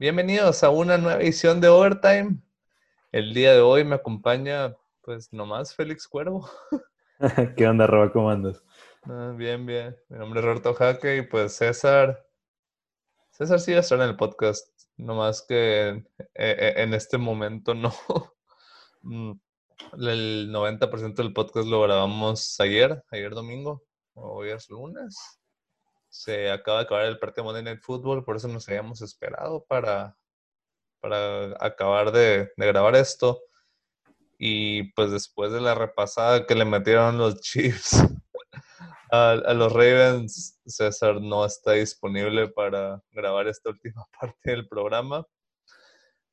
Bienvenidos a una nueva edición de Overtime. El día de hoy me acompaña, pues nomás Félix Cuervo. ¿Qué onda, Roba? ¿Cómo andas? Ah, bien, bien. Mi nombre es Roberto Jaque y pues César. César sí va a estar en el podcast, nomás que en, e, e, en este momento no. Mm, el 90% del podcast lo grabamos ayer, ayer domingo, hoy es lunes. Se acaba de acabar el partido de Monday Night Football, por eso nos habíamos esperado para, para acabar de, grabar esto. Y pues después de la repasada que le metieron los Chiefs a, los Ravens, César no está disponible para grabar esta última parte del programa.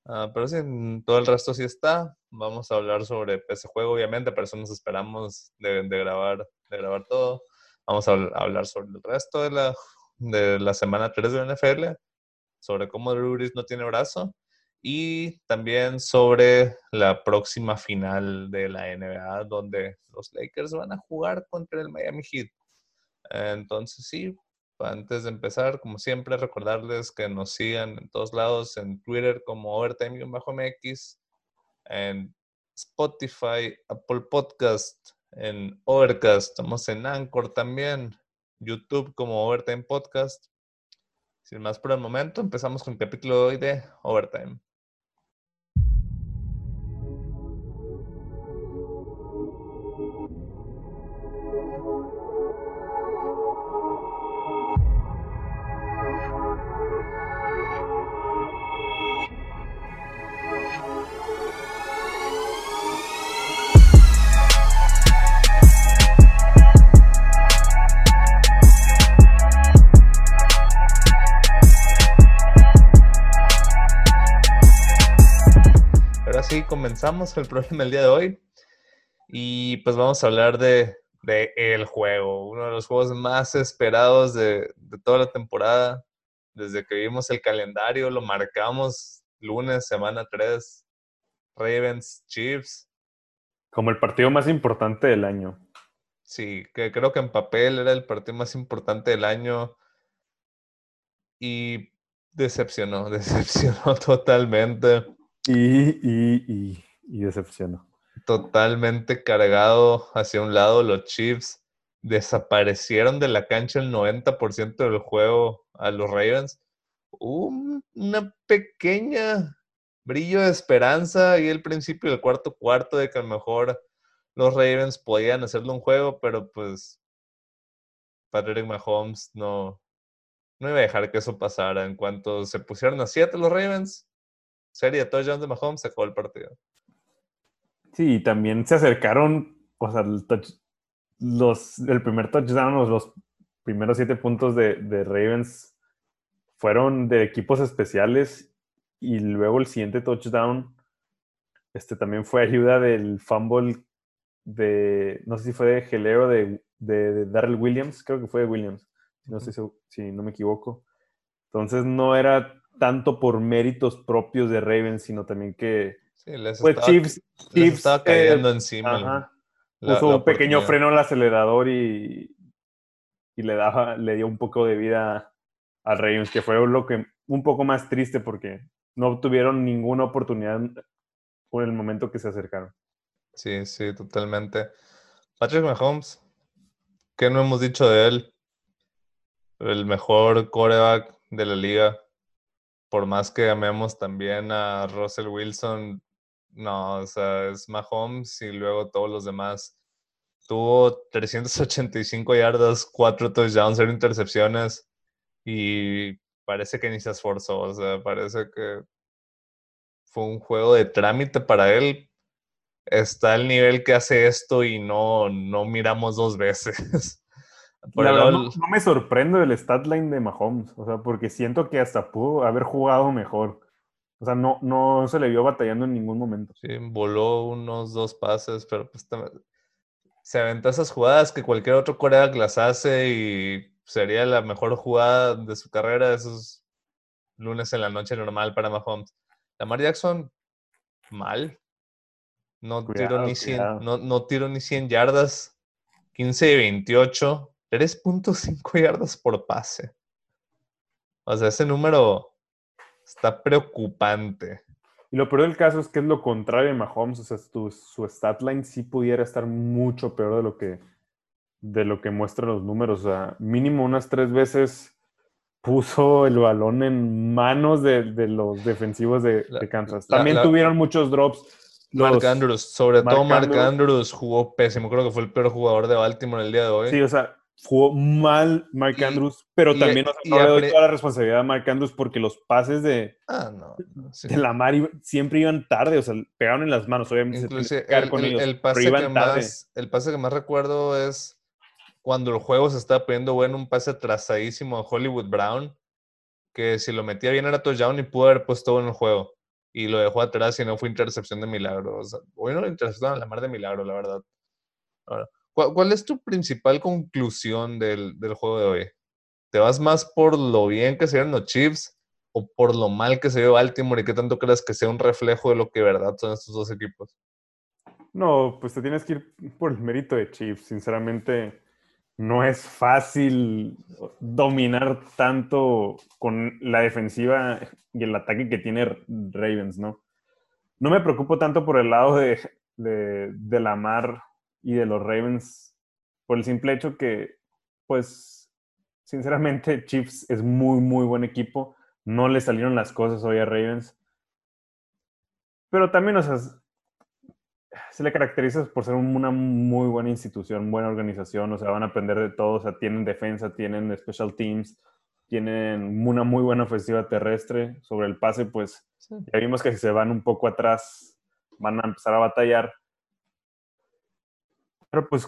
Uh, pero sí, todo el resto sí está. Vamos a hablar sobre ese juego, obviamente, pero eso nos esperamos de grabar, de grabar todo. Vamos a hablar sobre el resto de la, de la semana 3 de la NFL, sobre cómo Drew no tiene brazo y también sobre la próxima final de la NBA, donde los Lakers van a jugar contra el Miami Heat. Entonces, sí, antes de empezar, como siempre, recordarles que nos sigan en todos lados, en Twitter como Overtime-MX, en Spotify, Apple Podcast, en Overcast, estamos en Anchor también, YouTube como Overtime Podcast. Sin más por el momento, empezamos con el capítulo de hoy de Overtime. Comenzamos el programa el día de hoy. Y pues vamos a hablar de, de, el juego, uno de los juegos más esperados de, de, toda la temporada. Desde que vimos el calendario, lo marcamos lunes, semana 3, Ravens, Chiefs. Como el partido más importante del año. Sí, que creo que en papel era el partido más importante del año. Y decepcionó, decepcionó totalmente. Y, y, y, decepcionó. Totalmente cargado hacia un lado, los Chiefs desaparecieron de la cancha el 90% del juego a los Ravens. Un, una pequeña brillo de esperanza y el principio del cuarto cuarto de que a lo mejor los Ravens podían hacerle un juego, pero pues Patrick Mahomes no, no iba a dejar que eso pasara. En cuanto se pusieron a 7 los Ravens, serie de touchdowns de Mahomes, se acabó el partido. Sí, también se acercaron, o sea, el, touch, los, el primer touchdown, los, los primeros siete puntos de, de, Ravens fueron de equipos especiales y luego el siguiente touchdown este, también fue ayuda del fumble de, no sé si fue de Gelero, de, de, de Darrell Williams, creo que fue de Williams, no sé si, si no me equivoco. Entonces no era tanto por méritos propios de Ravens, sino también que sí, les pues estaba, Chiefs, les Chiefs estaba cayendo eh, encima. Ajá, la, puso la un pequeño freno al acelerador y, y le daba, le dio un poco de vida a Ravens, que fue lo que un poco más triste porque no tuvieron ninguna oportunidad por el momento que se acercaron. Sí, sí, totalmente. Patrick Mahomes, ¿qué no hemos dicho de él? El mejor coreback de la liga por más que amemos también a Russell Wilson, no, o sea, es Mahomes y luego todos los demás. Tuvo 385 yardas, 4 touchdowns, 0 intercepciones y parece que ni se esforzó, o sea, parece que fue un juego de trámite para él. Está al nivel que hace esto y no, no miramos dos veces. La verdad, no, no, me sorprende el stat line de Mahomes, o sea, porque siento que hasta pudo haber jugado mejor. O sea, no, no se le vio batallando en ningún momento. Sí, voló unos dos pases, pero pues se aventó esas jugadas que cualquier otro coreback las hace y sería la mejor jugada de su carrera esos lunes en la noche normal para Mahomes. Lamar Jackson, mal. No tiró ni 100, no, no tiró ni 100 yardas. 15 de 28. 3.5 yardas por pase. O sea, ese número está preocupante. Y lo peor del caso es que es lo contrario de Mahomes, o sea, tu, su stat line sí pudiera estar mucho peor de lo que, de lo que muestran los números. O sea, mínimo unas tres veces puso el balón en manos de, los defensivos de, Kansas. También tuvieron muchos drops. Mark Andrews, sobre todo Mark Andrews. jugó pésimo. Creo que fue el peor jugador de Baltimore el día de hoy. Sí, o sea, jugó mal Mark Andrews, pero también no le doy toda la responsabilidad a Mark Andrews porque los pases de, ah, no, de Lamar siempre iban tarde, o sea, pegaron en las manos, obviamente. el, pase que más, el pase que más recuerdo es cuando el juego se estaba poniendo bueno, un pase trazadísimo a Hollywood Brown, que si lo metía bien era touchdown y pudo haber puesto en el juego. Y lo dejó atrás y no fue intercepción de milagro. O sea, hoy no lo interceptaron a la mar de milagro, la verdad. Ahora, ¿Cuál, es tu principal conclusión del, juego de hoy? ¿Te vas más por lo bien que se vieron los Chiefs o por lo mal que se vio Baltimore y qué tanto crees que sea un reflejo de lo que verdad son estos dos equipos? No, pues te tienes que ir por el mérito de Chiefs. Sinceramente, no es fácil dominar tanto con la defensiva y el ataque que tiene Ravens, ¿no? No me preocupo tanto por el lado de, de, de Lamar y de los Ravens por el simple hecho que, pues, sinceramente, Chiefs es muy, muy buen equipo. No le salieron las cosas hoy a Ravens. Pero también, o sea, se le caracteriza por ser una muy buena institución, buena organización, o sea, van a aprender de todo, o sea, tienen defensa, tienen special teams, tienen una muy buena ofensiva terrestre. Sobre el pase, pues, ya vimos que si se van un poco atrás, van a empezar a batallar. Pero pues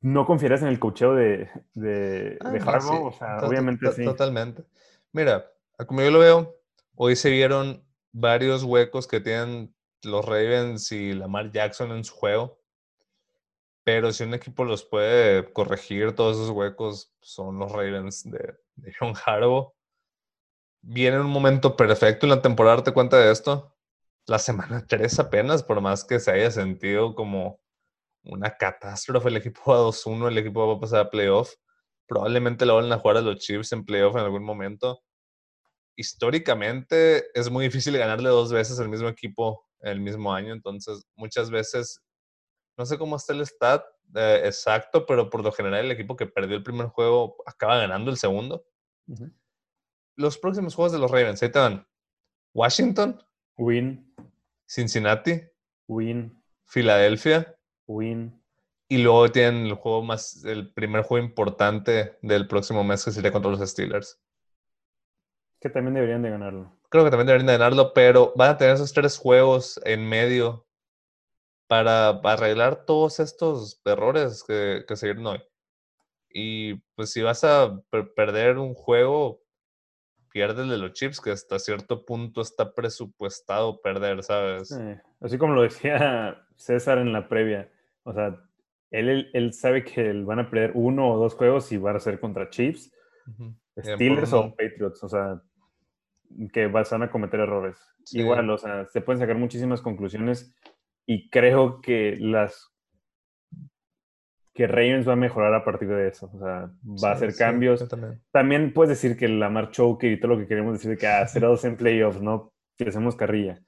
no confiarás en el cocheo de, de, ah, o sea, obviamente sí. Totalmente. Mira, como yo lo veo, hoy se vieron varios huecos que tienen los Ravens y Lamar Jackson en su juego. Pero si un equipo los puede corregir todos esos huecos, son los Ravens de, de John Harbaugh. Viene un momento perfecto en la temporada, ¿te cuenta de esto? La semana 3 apenas, por más que se haya sentido como una catástrofe. El equipo va 2-1, el equipo va a pasar a playoff. Probablemente lo van a jugar a los Chiefs en playoff en algún momento. Históricamente es muy difícil ganarle dos veces al mismo equipo en el mismo año, entonces muchas veces, no sé cómo está el stat eh, exacto, pero por lo general el equipo que perdió el primer juego acaba ganando el segundo. Los próximos juegos de los Ravens, ahí te van. Washington. Win. Cincinnati. Win. Filadelfia. Win. Y luego tienen el juego más, el primer juego importante del próximo mes que sería contra los Steelers. Que también deberían de ganarlo. Creo que también deberían de ganarlo, pero van a tener esos tres juegos en medio para, arreglar todos estos errores que, que se hoy. Y pues si vas a perder un juego, pierdes de los chips, que hasta cierto punto está presupuestado perder, ¿sabes? Así como lo decía César en la previa, o sea, él, él, sabe que van a perder uno o dos juegos y van a ser contra Chiefs, Steelers o Patriots, o sea, que van a cometer errores. Igual, o sea, se pueden sacar muchísimas conclusiones y creo que las que Ravens va a mejorar a partir de eso. O sea, va a hacer cambios. También. puedes decir que la Lamar Choke y todo lo que queremos decir de que a ah, 0-2 en playoffs, ¿no? Que hacemos carrilla.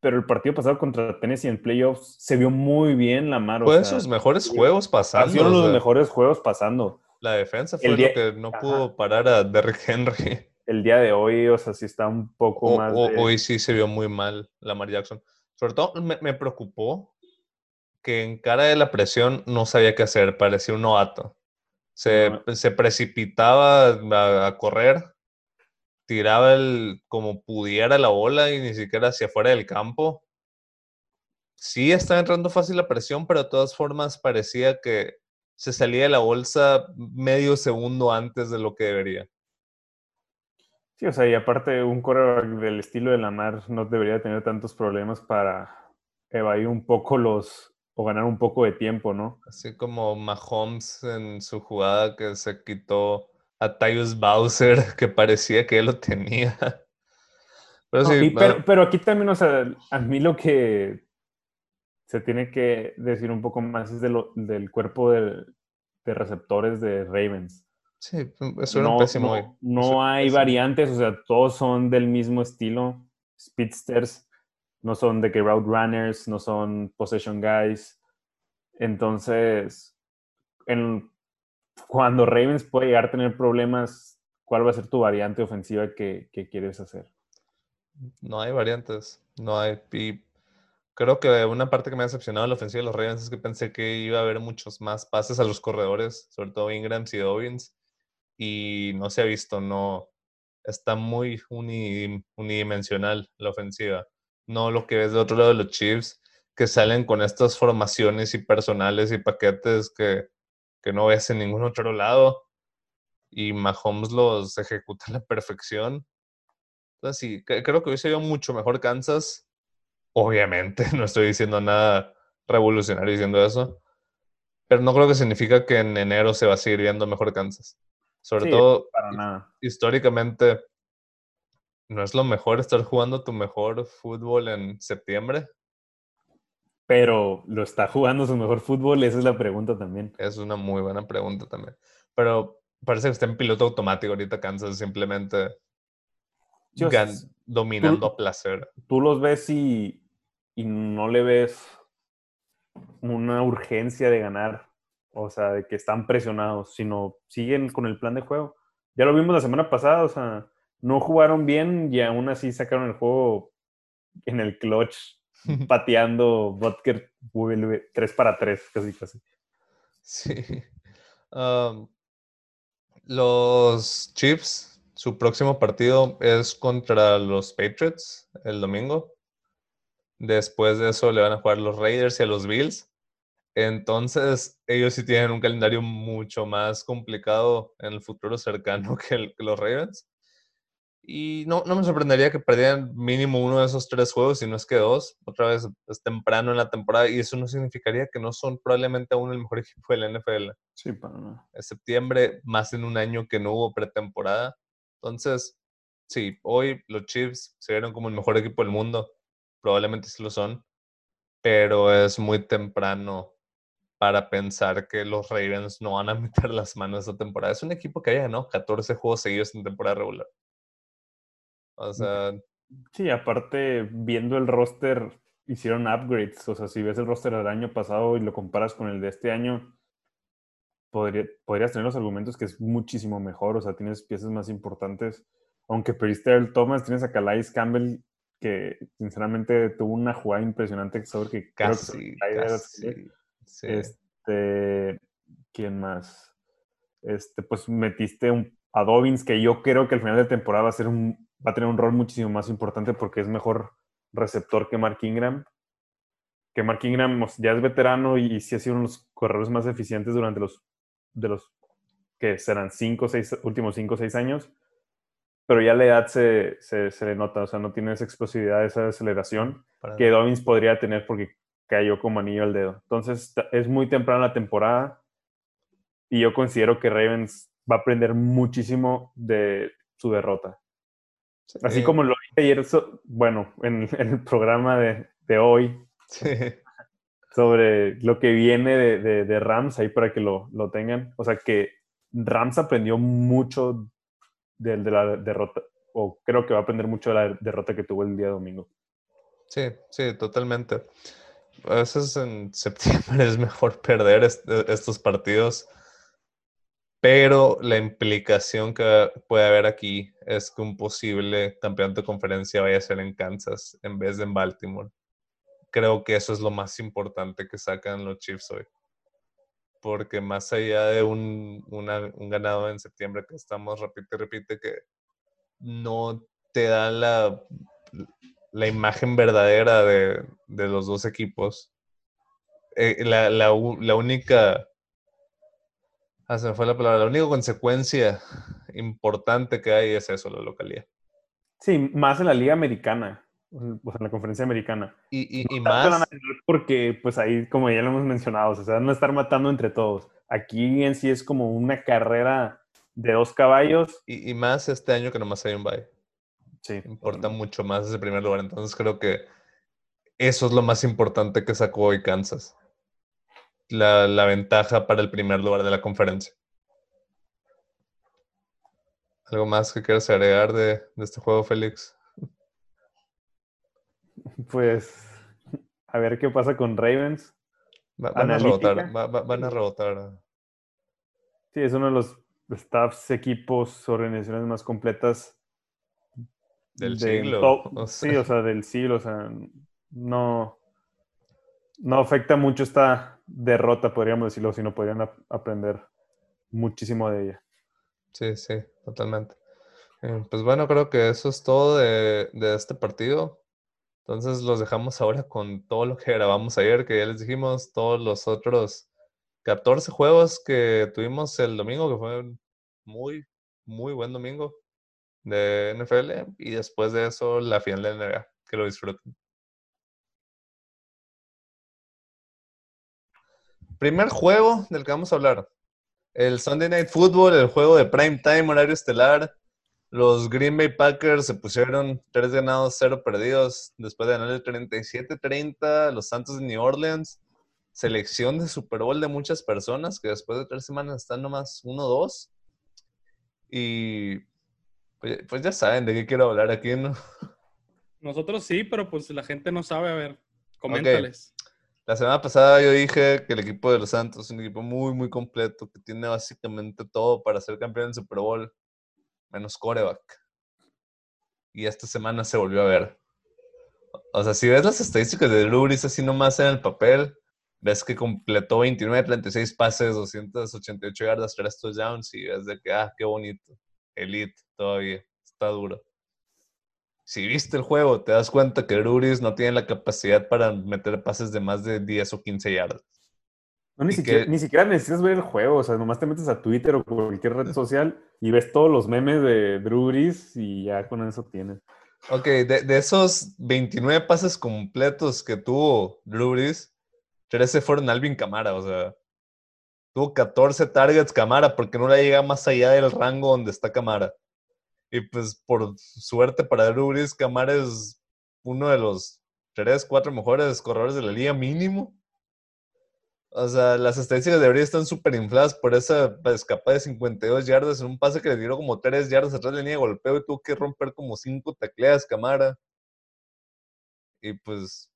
Pero el partido pasado contra Tennessee en playoffs se vio muy bien Lamar. Fue sus mejores juegos pasando. Fueron los mejores juegos pasando. La defensa fue lo que no pudo parar a Derrick Henry. El día de hoy, o sea, sí está un poco más. Hoy sí se vio muy mal Lamar Jackson. Sobre todo me, me preocupó que en cara de la presión no sabía qué hacer, parecía un novato. Se, se precipitaba a, correr, tiraba el, como pudiera la bola y ni siquiera hacia afuera del campo. Sí estaba entrando fácil la presión, pero de todas formas parecía que se salía de la bolsa medio segundo antes de lo que debería. Sí, o sea, y aparte un corredor del estilo de Lamar no debería tener tantos problemas para evadir un poco los, o ganar un poco de tiempo, ¿no? Así como Mahomes en su jugada que se quitó a Tyus Bowser, que parecía que él lo tenía. Pero, sí, pero, aquí también, o sea, a mí lo que se tiene que decir un poco más es de lo, del cuerpo de, receptores de Ravens. Sí, eso era no, pésimo. No, no hay variantes, o sea, todos son del mismo estilo. Speedsters, no son de que route runners, no son possession guys. Entonces, en, cuando Ravens puede llegar a tener problemas, ¿cuál va a ser tu variante ofensiva que, que quieres hacer? No hay variantes, no hay. Y creo que una parte que me ha decepcionado la ofensiva de los Ravens es que pensé que iba a haber muchos más pases a los corredores, sobre todo Ingrams y Dobbins, y no se ha visto, no. Está muy unidimensional la ofensiva. No lo que ves de otro lado de los Chiefs, que salen con estas formaciones y personales y paquetes que, que no ves en ningún otro lado. Y Mahomes los ejecuta a la perfección entonces, sí, creo que hubiese sido mucho mejor Kansas. Obviamente, no estoy diciendo nada revolucionario diciendo eso. Pero no creo que significa que en enero se va a seguir viendo mejor Kansas. Sobre todo, históricamente, ¿no es lo mejor estar jugando tu mejor fútbol en septiembre? Pero lo está jugando su mejor fútbol, esa es la pregunta también. Es una muy buena pregunta también. Pero parece que está en piloto automático ahorita Kansas, simplemente dominando a placer. Tú los ves y, y no le ves una urgencia de ganar, o sea, de que están presionados, sino siguen con el plan de juego. Ya lo vimos la semana pasada, o sea, no jugaron bien y aún así sacaron el juego en el clutch, pateando Butker 3 para 3, casi casi. Sí. los Chiefs su próximo partido es contra los Patriots el domingo. Después de eso le van a jugar los Raiders y a los Bills. Entonces, ellos sí tienen un calendario mucho más complicado en el futuro cercano que, los Ravens. Y no, no me sorprendería que perdieran mínimo uno de esos tres juegos, si no es que dos. Otra vez es temprano en la temporada y eso no significaría que no son probablemente aún el mejor equipo de la NFL. Sí, para nada. Es septiembre, más en un año que no hubo pretemporada. Entonces, sí, hoy los Chiefs se vieron como el mejor equipo del mundo. Probablemente sí lo son. Pero es muy temprano para pensar que los Ravens no van a meter las manos esta temporada. Es un equipo que haya ganado 14 juegos seguidos en temporada regular. O sea. Sí, aparte, viendo el roster, hicieron upgrades. O sea, si ves el roster del año pasado y lo comparas con el de este año, podrías tener los argumentos que es muchísimo mejor, o sea, tienes piezas más importantes. Aunque perdiste el Thomas, tienes a Calais Campbell, que sinceramente tuvo una jugada impresionante sobre que casi, Este, ¿quién más? Este, pues metiste un, a Dobbins, que yo creo que al final de temporada va a, ser un, va a tener un rol muchísimo más importante porque es mejor receptor que Mark Ingram. Que Mark Ingram ya es veterano y, y sí ha sido uno de los corredores más eficientes durante los de los que serán cinco, seis, últimos 5 o 6 años, pero ya la edad se, se, le nota, o sea, no tiene esa explosividad, esa aceleración que Dobbins podría tener porque cayó como anillo al dedo. Entonces, es muy temprano la temporada y yo considero que Ravens va a aprender muchísimo de su derrota. Así como lo dije ayer, bueno, en, el programa de, de hoy, sí sobre lo que viene de, de, Rams, ahí para que lo, lo, tengan. O sea que Rams aprendió mucho de, de, la derrota, o creo que va a aprender mucho de la derrota que tuvo el día domingo. Sí, sí, totalmente. A veces en septiembre es mejor perder estos partidos, pero la implicación que puede haber aquí es que un posible campeón de conferencia vaya a ser en Kansas en vez de en Baltimore creo que eso es lo más importante que sacan los Chiefs hoy. Porque más allá de un, ganado en septiembre que estamos, repite, repite, que no te da la, la imagen verdadera de, los dos equipos. Eh, la, única. Ah, se me fue la palabra. La única consecuencia importante que hay es eso, la localidad. Sí, más en la Liga Americana en la conferencia americana. Y, y, más. Porque, pues ahí, como ya lo hemos mencionado, o sea, no estar matando entre todos. Aquí en sí es como una carrera de dos caballos. Y, más este año que nomás hay un bye. Sí. Importa mucho más ese primer lugar. Entonces creo que eso es lo más importante que sacó hoy Kansas. La, la ventaja para el primer lugar de la conferencia. ¿Algo más que quieras agregar de, de este juego, Félix? Pues a ver qué pasa con Ravens. Va- van a rebotar, va- va- van a rebotar. Sí, es uno de los staffs, equipos, organizaciones más completas Del de siglo. o Sí, o sea, del siglo. O sea, no, no afecta mucho esta derrota, podríamos decirlo, sino podrían ap- aprender muchísimo de ella. Sí, sí, totalmente. Eh, pues bueno, creo que eso es todo de, este partido. Entonces los dejamos ahora con todo lo que grabamos ayer, que ya les dijimos, todos los otros 14 juegos que tuvimos el domingo, que fue muy, muy buen domingo de NFL. Y después de eso, la final de NBA. Que lo disfruten. Primer juego del que vamos a hablar. El Sunday Night Football, el juego de prime time, horario estelar. Los Green Bay Packers se pusieron 3 ganados, 0 perdidos. Después de ganar el 37-30, a los Santos de New Orleans. Selección de Super Bowl de muchas personas que después de tres semanas están nomás 1-2. Y pues, pues ya saben de qué quiero hablar aquí, ¿no? Nosotros sí, pero pues la gente no sabe. A ver, coméntales. La semana pasada yo dije que el equipo de los Santos es un equipo muy, muy completo, que tiene básicamente todo para ser campeón del Super Bowl, menos coreback. Y esta semana se volvió a ver. O sea, si ves las estadísticas de Brees así nomás en el papel, ves que completó 29, 36 pases, 288 yardas, 3 touchdowns y ves de que, ah, qué bonito. Elite todavía, está duro. Si viste el juego, te das cuenta que Brees no tiene la capacidad para meter pases de más de 10 o 15 yardas. No, ni, siquiera, que- ni siquiera necesitas ver el juego, o sea, nomás te metes a Twitter o cualquier red social y ves todos los memes de Drew Brees y ya con eso tienes. Ok, de, de esos 29 pases completos que tuvo Drew Brees, 13 fueron Alvin Camara, o sea, tuvo 14 targets Camara porque no le llega más allá del rango donde está Camara. Y pues por suerte para Brees, Camara es uno de los 3, 4 mejores corredores de la liga mínimo. O sea, las estadísticas de Brees están súper infladas por esa escapada de 52 yardas en un pase que le tiró como 3 yardas atrás de la línea de golpeo y tuvo que romper como 5 tacleadas Camara. Y pues,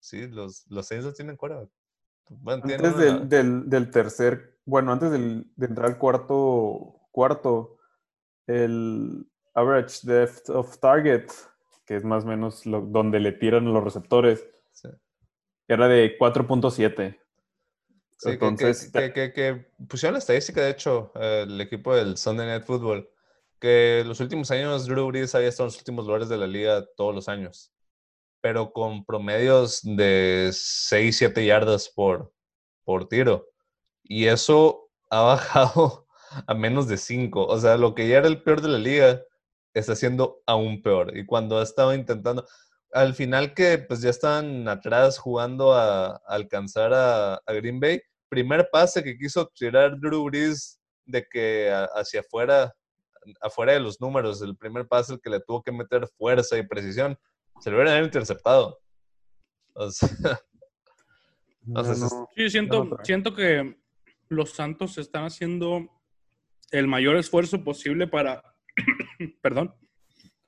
sí, los, los Saints tienen. Bueno, tienen Antes del- del tercer, bueno, antes del- de entrar al cuarto, cuarto, el average depth of target, que es más o menos lo- donde le tiran los receptores, sí. era de 4.7. Sí, Entonces, que, que, que- que pusieron la estadística, de hecho, eh, el equipo del Sunday Night Football, que los últimos años Drew Brees había estado en los últimos lugares de la liga todos los años, pero con promedios de 6, 7 yardas por, por tiro. Y eso ha bajado a menos de 5. O sea, lo que ya era el peor de la liga está siendo aún peor. Y cuando ha estado intentando, al final que pues ya están atrás jugando a, a alcanzar a, a Green Bay, primer pase que quiso tirar Drew Brees de que a- hacia afuera, afuera de los números, el primer pase el que le tuvo que meter fuerza y precisión, se lo hubieran interceptado. O sea, no, sea, es- no. Sí, siento, siento que los Santos están haciendo el mayor esfuerzo posible para, perdón,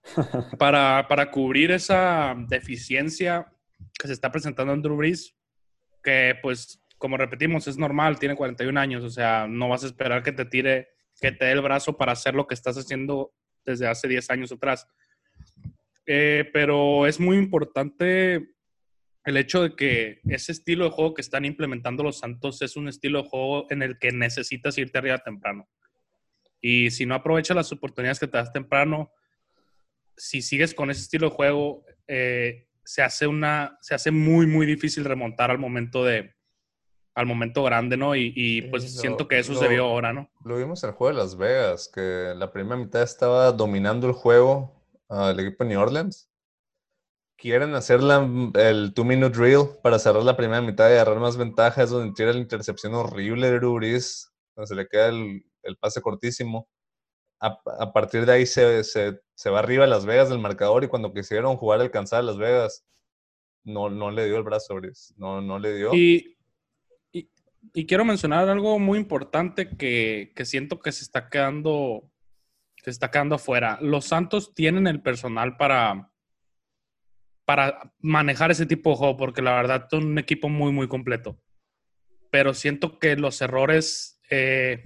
para, para cubrir esa deficiencia que se está presentando en Drew Brees, que pues, como repetimos, es normal, tiene 41 años, o sea, no vas a esperar que te tire, que te dé el brazo para hacer lo que estás haciendo desde hace 10 años atrás. Eh, pero es muy importante el hecho de que ese estilo de juego que están implementando los Santos es un estilo de juego en el que necesitas irte arriba temprano. Y si no aprovechas las oportunidades que te das temprano, si sigues con ese estilo de juego, eh, se, hace una, se hace muy, muy difícil remontar al momento de al momento grande, ¿no? Y, y, Sí, pues lo- siento que eso lo- se vio ahora, ¿no? Lo vimos en el juego de Las Vegas, que la primera mitad estaba dominando el juego al equipo de New Orleans. Quieren hacer la- el two-minute drill para cerrar la primera mitad y agarrar más ventajas, donde tira la intercepción horrible de Brees, donde se le queda el, el pase cortísimo. A, partir de ahí se, se, va arriba Las Vegas del marcador y cuando quisieron jugar alcanzar a Las Vegas, no, no le dio el brazo no, le dio. Y quiero mencionar algo muy importante que, que siento que se está quedando Se está quedando afuera. Los Santos tienen el personal para, para manejar ese tipo de juego, porque la verdad son un equipo muy, muy completo. Pero siento que los errores eh,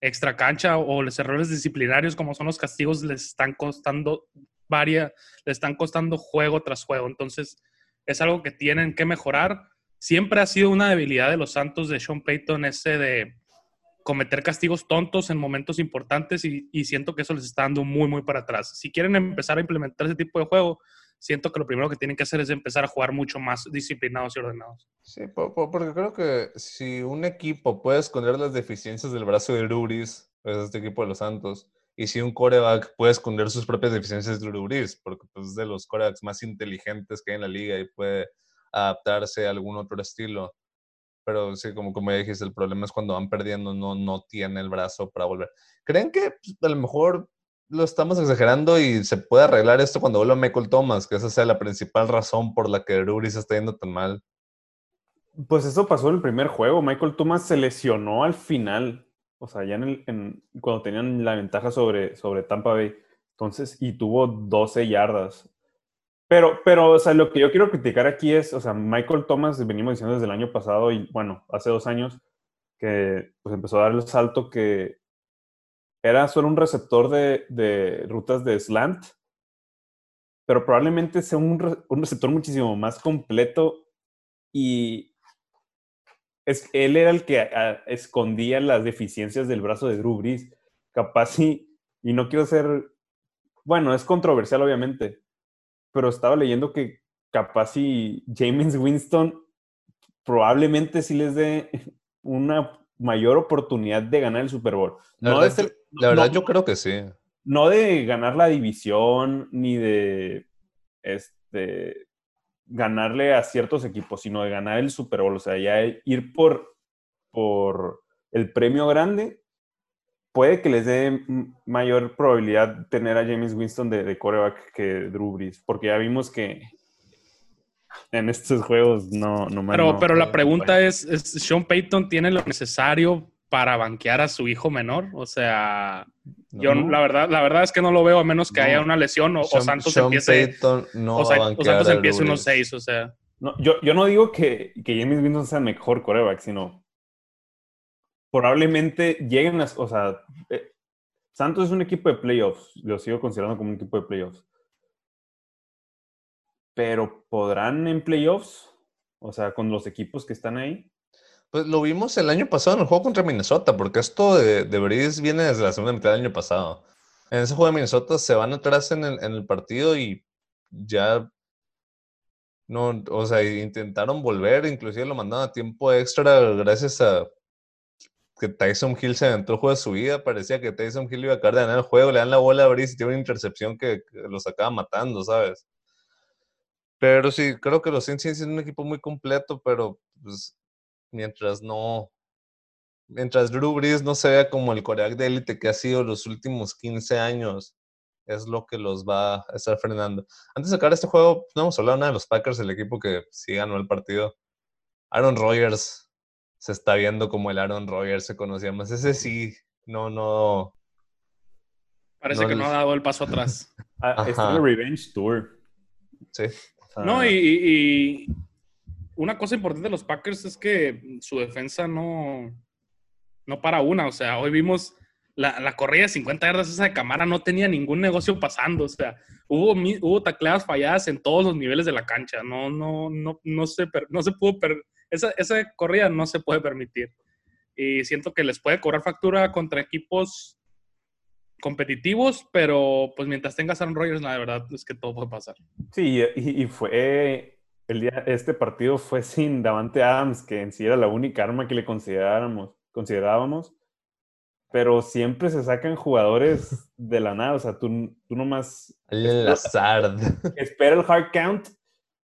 extra cancha o los errores disciplinarios, como son los castigos, les están costando varias, les están costando juego tras juego. Entonces, es algo que tienen que mejorar. Siempre ha sido una debilidad de los Santos de Sean Payton ese de cometer castigos tontos en momentos importantes y, siento que eso les está dando muy, muy para atrás. Si quieren empezar a implementar ese tipo de juego, siento que lo primero que tienen que hacer es empezar a jugar mucho más disciplinados y ordenados. Sí, porque creo que si un equipo puede esconder las deficiencias del brazo de Ruris, pues este equipo de los Santos, y si un coreback puede esconder sus propias deficiencias de Ruris, porque pues, es de los corebacks más inteligentes que hay en la liga y puede adaptarse a algún otro estilo pero sí, como, como ya dijiste, el problema es cuando van perdiendo, no, no tiene el brazo para volver. ¿Creen que pues, a lo mejor lo estamos exagerando y se puede arreglar esto cuando vuelva Michael Thomas? Que esa sea la principal razón por la que Ruri se está yendo tan mal. Pues eso pasó en el primer juego. Michael Thomas se lesionó al final. O sea, ya en cuando tenían la ventaja sobre, sobre Tampa Bay. Entonces, y tuvo 12 yardas. Pero, pero, o sea, lo que yo quiero criticar aquí es, o sea, Michael Thomas, venimos diciendo desde el año pasado y, bueno, hace dos años, que pues empezó a dar el salto que era solo un receptor de, de rutas de slant, pero probablemente sea un, un, receptor muchísimo más completo y es, él era el que escondía las deficiencias del brazo de Drew Brees. Capaz y, y no quiero ser, bueno, es controversial obviamente, pero estaba leyendo que capaz si James Winston probablemente sí les dé una mayor oportunidad de ganar el Super Bowl. La no verdad, la verdad yo creo que sí. No de ganar la división ni de este ganarle a ciertos equipos, sino de ganar el Super Bowl. O sea, ya ir por, por el premio grande puede que les dé mayor probabilidad tener a James Winston de, de coreback que Drew Brees, porque ya vimos que en estos juegos no, no Pero, pero la pregunta es, es, ¿Sean Payton tiene lo necesario para banquear a su hijo menor? O sea, yo la verdad, la verdad es que no lo veo a menos que haya una lesión o, Santos empiece o, Santos empiece unos seis, o sea. yo, yo no digo que, que James Winston sea mejor coreback, sino probablemente lleguen a, o sea, eh, Santos es un equipo de playoffs, lo sigo considerando como un equipo de playoffs. Pero ¿podrán en playoffs? O sea, con los equipos que están ahí. Pues lo vimos el año pasado en el juego contra Minnesota, porque esto de, de viene desde la segunda mitad del año pasado. En ese juego de Minnesota se van atrás en el, en el partido y ya no, o sea, intentaron volver, inclusive lo mandaron a tiempo extra gracias a que Tyson Hill se aventó el juego de su vida, parecía que Tyson Hill iba a acabar de ganar el juego, le dan la bola a Brice y tiene una intercepción que, los acaba matando, ¿sabes? Pero sí, creo que los Saints es un equipo muy completo, pero pues, mientras no, mientras Drew Brees no se vea como el coreback de élite que ha sido los últimos 15 años, es lo que los va a estar frenando. Antes de acabar este juego, no hemos hablado nada de los Packers, el equipo que sí ganó el partido. Aaron Rodgers se está viendo como el Aaron Rodgers se conocía más. Ese sí, no, no. Parece que no ha dado el paso atrás. ah, está el Revenge Tour. Sí. no, y, una cosa importante de los Packers es que su defensa no, no para una. O sea, hoy vimos la, la corrida de 50 yardas esa de Camara, no tenía ningún negocio pasando. O sea, hubo, hubo tacleadas falladas en todos los niveles de la cancha. No, no, no, no, se, no se pudo perder esa, esa corrida no se puede permitir. Y siento que les puede cobrar factura contra equipos competitivos, pero pues mientras tengas a Aaron Rodgers, la verdad es que todo puede pasar. Sí, y, fue el día, este partido fue sin Davante Adams, que en sí era la única arma que le consideráramos, considerábamos, pero siempre se sacan jugadores de la nada, o sea, tú, tú nomás... El azar. Espera el hard count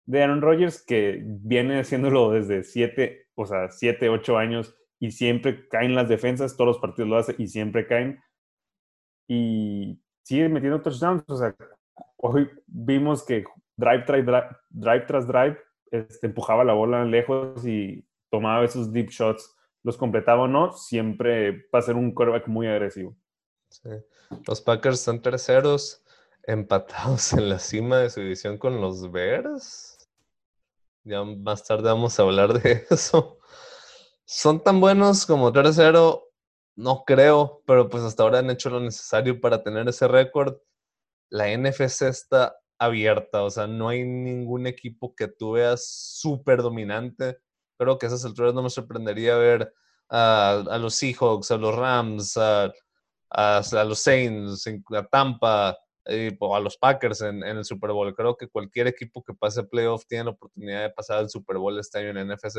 de Aaron Rodgers que viene haciéndolo desde siete, o sea, siete, ocho años y siempre caen las defensas, todos los partidos lo hace y siempre caen. Y sigue metiendo touchdowns, o sea, hoy vimos que drive, drive, drive, tras drive, este, empujaba la bola lejos y tomaba esos deep shots, los completaba o no, siempre va a ser un quarterback muy agresivo. Los Packers están terceros, empatados en la cima de su división con los Bears. Ya más tarde vamos a hablar de eso. ¿Son tan buenos como tercero? No creo, pero pues hasta ahora han hecho lo necesario para tener ese récord. La NFC está abierta, o sea, no hay ningún equipo que tú veas súper dominante. Creo que a esas alturas no me sorprendería ver a, los Seahawks, a los Rams, a, los Saints, a Tampa, eh, o a los Packers en, el Super Bowl. Creo que cualquier equipo que pase playoff tiene la oportunidad de pasar al Super Bowl este año en NFC.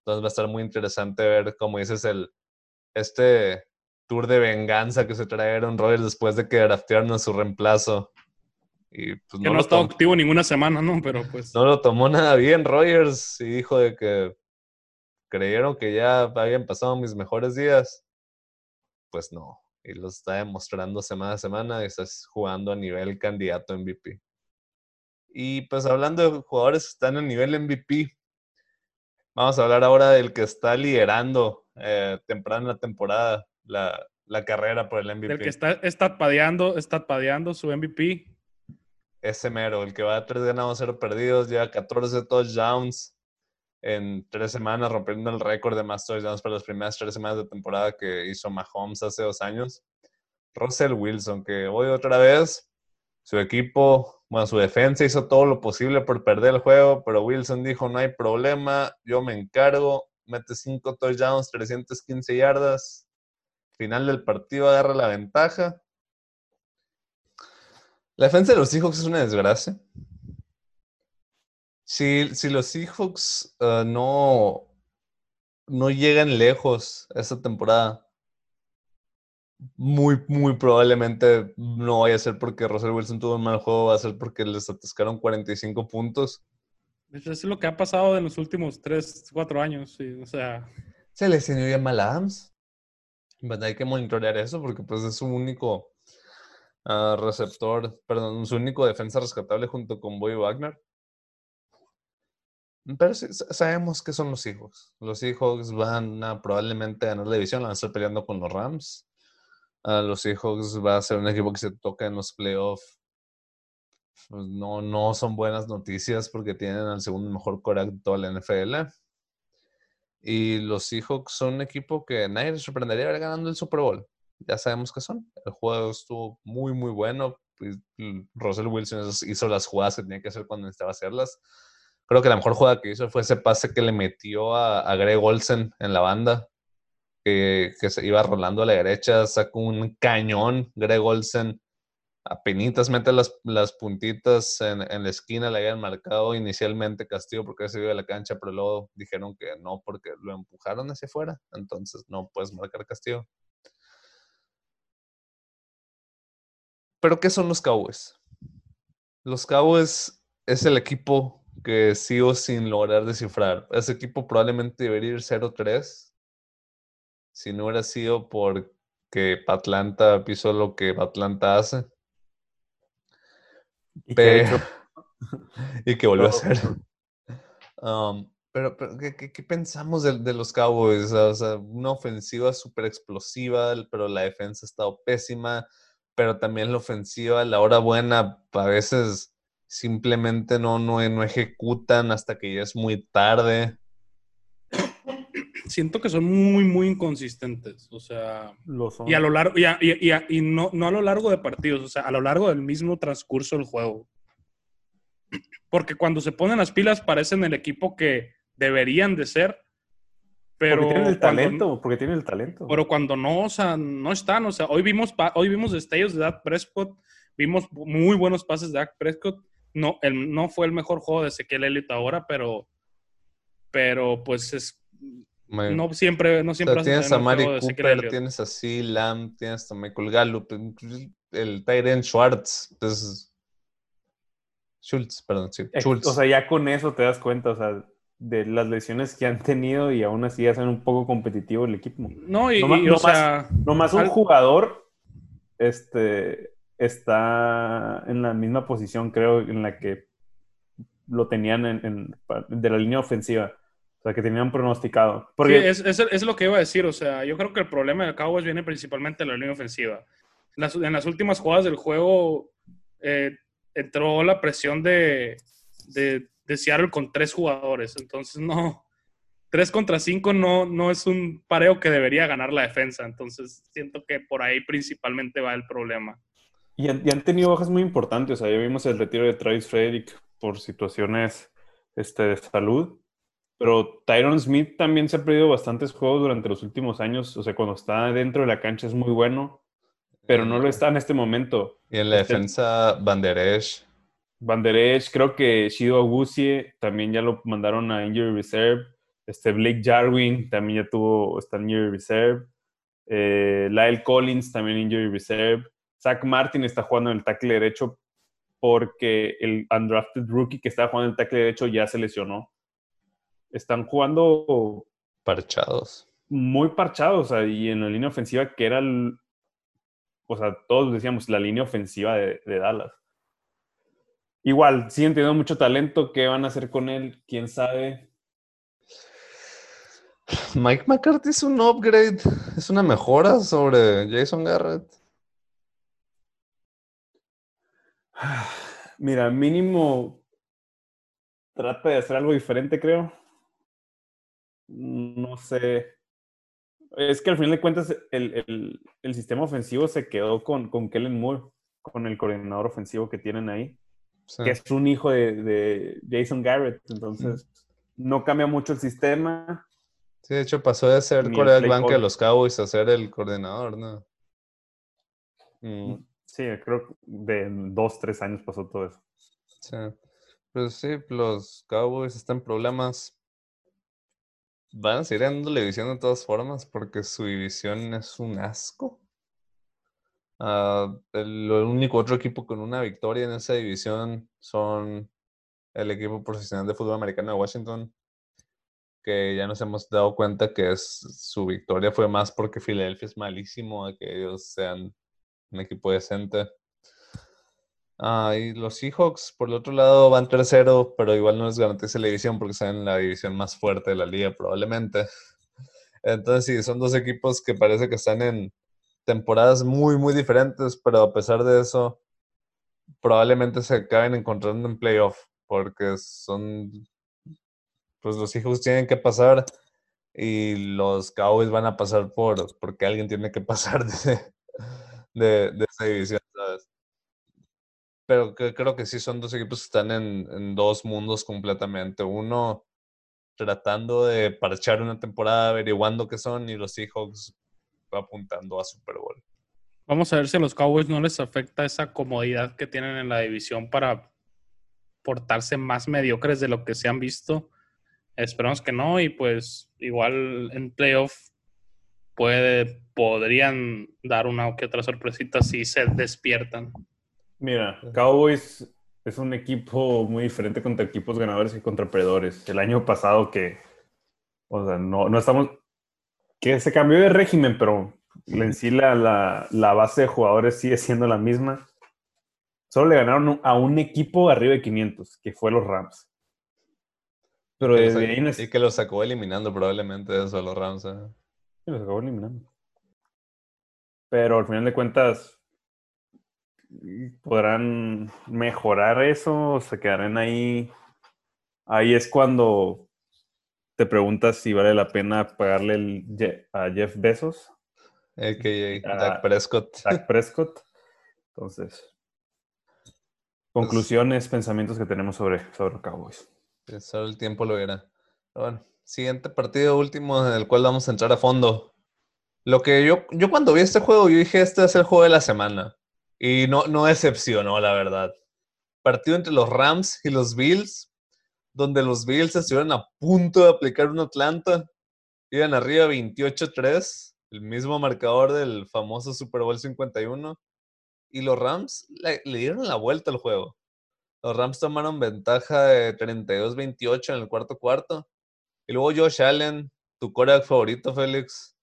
Entonces va a estar muy interesante ver, como dices, el, este tour de venganza que se trae Aaron Rodgers después de que draftearon a su reemplazo. Y pues que no, ha estado activo ninguna semana, ¿no? Pero pues. No lo tomó nada bien Rogers y dijo de que creyeron que ya habían pasado mis mejores días. Pues no. Y lo está demostrando semana a semana y estás jugando a nivel candidato MVP. Y pues hablando de jugadores que están a nivel MVP, vamos a hablar ahora del que está liderando eh, temprano en la temporada la, la, carrera por el MVP. El que está, está padeando, está padeando su MVP ese mero, el que va a tres ganados, cero perdidos, lleva 14 touchdowns en tres semanas, rompiendo el récord de más touchdowns para las primeras tres semanas de temporada que hizo Mahomes hace dos años. Russell Wilson, que hoy otra vez, su equipo, bueno, su defensa hizo todo lo posible por perder el juego, pero Wilson dijo, no hay problema, yo me encargo, mete cinco touchdowns, 315 yardas, final del partido agarra la ventaja la defensa de los Seahawks es una desgracia. Si, si los Seahawks uh, no, no llegan lejos esta temporada, muy, muy probablemente no vaya a ser porque Russell Wilson tuvo un mal juego, va a ser porque les atascaron 45 puntos. Eso es lo que ha pasado en los últimos 3, 4 años. o sea... Se le enseñó ya mal a Adams. Hay que monitorear eso porque pues es su único receptor, perdón, su único defensa rescatable junto con Boy Wagner. Pero sabemos que son los hijos. Los hijos van a probablemente ganar la división, van a estar peleando con los Rams. los hijos va a ser un equipo que se toca en los playoffs. Pues no, no son buenas noticias porque tienen al segundo mejor core de toda la NFL. Y los Seahawks son un equipo que nadie les sorprendería ver ganando el Super Bowl ya sabemos qué son. El juego estuvo muy, muy bueno. Pues, Russell Wilson hizo las jugadas que tenía que hacer cuando necesitaba hacerlas. Creo que la mejor jugada que hizo fue ese pase que le metió a, Greg Olsen en la banda, que, se iba rolando a la derecha, sacó un cañón. Greg Olsen apenas mete las, las puntitas en, la esquina, le habían marcado inicialmente castigo porque se iba de la cancha, pero luego dijeron que no porque lo empujaron hacia afuera, entonces no puedes marcar castigo. Pero ¿qué son los Cowboys? Los Cowboys es el equipo que sigo sin lograr descifrar. Ese equipo probablemente debería ir 0-3 si no hubiera sido porque Atlanta pisó lo que Atlanta hace. ¿Y, pero, y que volvió a hacer. Um, pero, ¿qué, pensamos de, los Cowboys? O sea, una ofensiva súper explosiva, pero la defensa ha estado pésima pero también la ofensiva, a la hora buena, a veces simplemente no, no, no ejecutan hasta que ya es muy tarde. Siento que son muy, muy inconsistentes. O sea, y a lo largo, y, y, no, no a lo largo de partidos, o sea, a lo largo del mismo transcurso del juego. Porque cuando se ponen las pilas parecen el equipo que deberían de ser, pero porque tienen el talento, porque tienen el talento. Pero cuando no, o sea, no están, o sea, hoy vimos, hoy vimos destellos de Dak Prescott, vimos muy buenos pases de Dak Prescott. No, el, no fue el mejor juego de Ezequiel Elliott ahora, pero, pero pues es, no siempre, no siempre. tienes a Mari Cooper, tienes a C. Lamb, tienes a Michael Gallup, el Tyrant Schwartz, pues, Schultz, perdón, sí, Schultz. O sea, ya con eso te das cuenta, o sea, de las lesiones que han tenido y aún así hacen un poco competitivo el equipo. No, y, o sea, nomás un jugador este, está en la misma posición, creo, en la que lo tenían en, de la línea ofensiva. O sea, que tenían pronosticado. Porque... Sí, es, es, lo que iba a decir. O sea, yo creo que el problema de Cowboys viene principalmente de la línea ofensiva. en las últimas jugadas del juego eh, entró la presión de, de, de, Seattle con tres jugadores. Entonces, no, tres contra cinco no, no es un pareo que debería ganar la defensa. Entonces, siento que por ahí principalmente va el problema. Y han, y han tenido bajas muy importantes. O sea, ya vimos el retiro de Travis Frederick por situaciones este, de salud. Pero Tyron Smith también se ha perdido bastantes juegos durante los últimos años. O sea, cuando está dentro de la cancha es muy bueno, pero no lo está en este momento. Y en la este, defensa, Banderesh. Banderesh, creo que Shido Agusie también ya lo mandaron a Injury Reserve. Este Blake Jarwin también ya tuvo, está en Injury Reserve. Eh, Lyle Collins también Injury Reserve. Zach Martin está jugando en el tackle derecho porque el undrafted rookie que estaba jugando en el tackle derecho ya se lesionó están jugando parchados. Muy parchados, o sea, y en la línea ofensiva que era, el, o sea, todos decíamos la línea ofensiva de, de Dallas. Igual, siguen teniendo mucho talento. ¿Qué van a hacer con él? ¿Quién sabe? Mike McCarthy es un upgrade, es una mejora sobre Jason Garrett. Mira, mínimo trata de hacer algo diferente, creo no sé. Es que al final de cuentas el, sistema ofensivo se quedó con, con Kellen Moore, con el coordinador ofensivo que tienen ahí, que es un hijo de, Jason Garrett. Entonces, no cambia mucho el sistema. Sí, de hecho pasó de ser coreback banca de los Cowboys a ser el coordinador, ¿no? Mm. Sí, creo que de dos, tres años pasó todo eso. Sí. Pues sí, los Cowboys están en problemas van a seguir dando la división de todas formas porque su división es un asco. Uh, único otro equipo con una victoria en esa división son el equipo profesional de fútbol americano de Washington, que ya nos hemos dado cuenta que su victoria fue más porque Filadelfia es malísimo, de que ellos sean un equipo decente. Ah, y los Seahawks, por el otro lado, van tercero, pero igual no les garantiza la división porque están en la división más fuerte de la liga, probablemente. Entonces, sí, son dos equipos que parece que están en temporadas muy, muy diferentes, pero a pesar de eso, probablemente se acaben encontrando en playoff, porque son. Pues los Seahawks tienen que pasar y los Cowboys van a pasar por porque alguien tiene que pasar de, de, de esa división, ¿sabes? pero creo que sí son dos equipos que están en, dos mundos completamente. Uno tratando de parchar una temporada, averiguando qué son, y los Seahawks apuntando a Super Bowl. Vamos a ver si a los Cowboys no les afecta esa comodidad que tienen en la división para portarse más mediocres de lo que se han visto. Esperamos que no, y pues igual en playoff puede, podrían dar una que otra sorpresita si se despiertan. Mira, Cowboys es un equipo muy diferente contra equipos ganadores y contra perdedores. El año pasado que, o sea, no, no estamos, que se cambió de régimen, pero en sí la, la, base de jugadores sigue siendo la misma. Solo le ganaron a un equipo arriba de 500, que fue los Rams. Pero desde ahí Y que los sacó eliminando probablemente eso a los Rams. ¿eh? Sí, los sacó eliminando. Pero al final de cuentas, podrán mejorar eso o se quedarán ahí. Ahí es cuando te preguntas si vale la pena pagarle el, a Jeff Bezos. Dak Prescott. Dak Prescott. Entonces, conclusiones, pensamientos que tenemos sobre, sobre Cowboys. Solo el tiempo lo era. Bueno, siguiente partido último en el cual vamos a entrar a fondo. Lo que yo, yo cuando vi este juego, yo dije, este es el juego de la semana. Y no, no decepcionó, la verdad. Partido entre los Rams y los Bills, donde los Bills estuvieron a punto de aplicar un Atlanta. Iban arriba 28-3, el mismo marcador del famoso Super Bowl 51. Y los Rams le, dieron la vuelta al juego. Los Rams tomaron ventaja de 32-28 en el cuarto cuarto. Y luego Josh Allen, tu coreback favorito, Félix,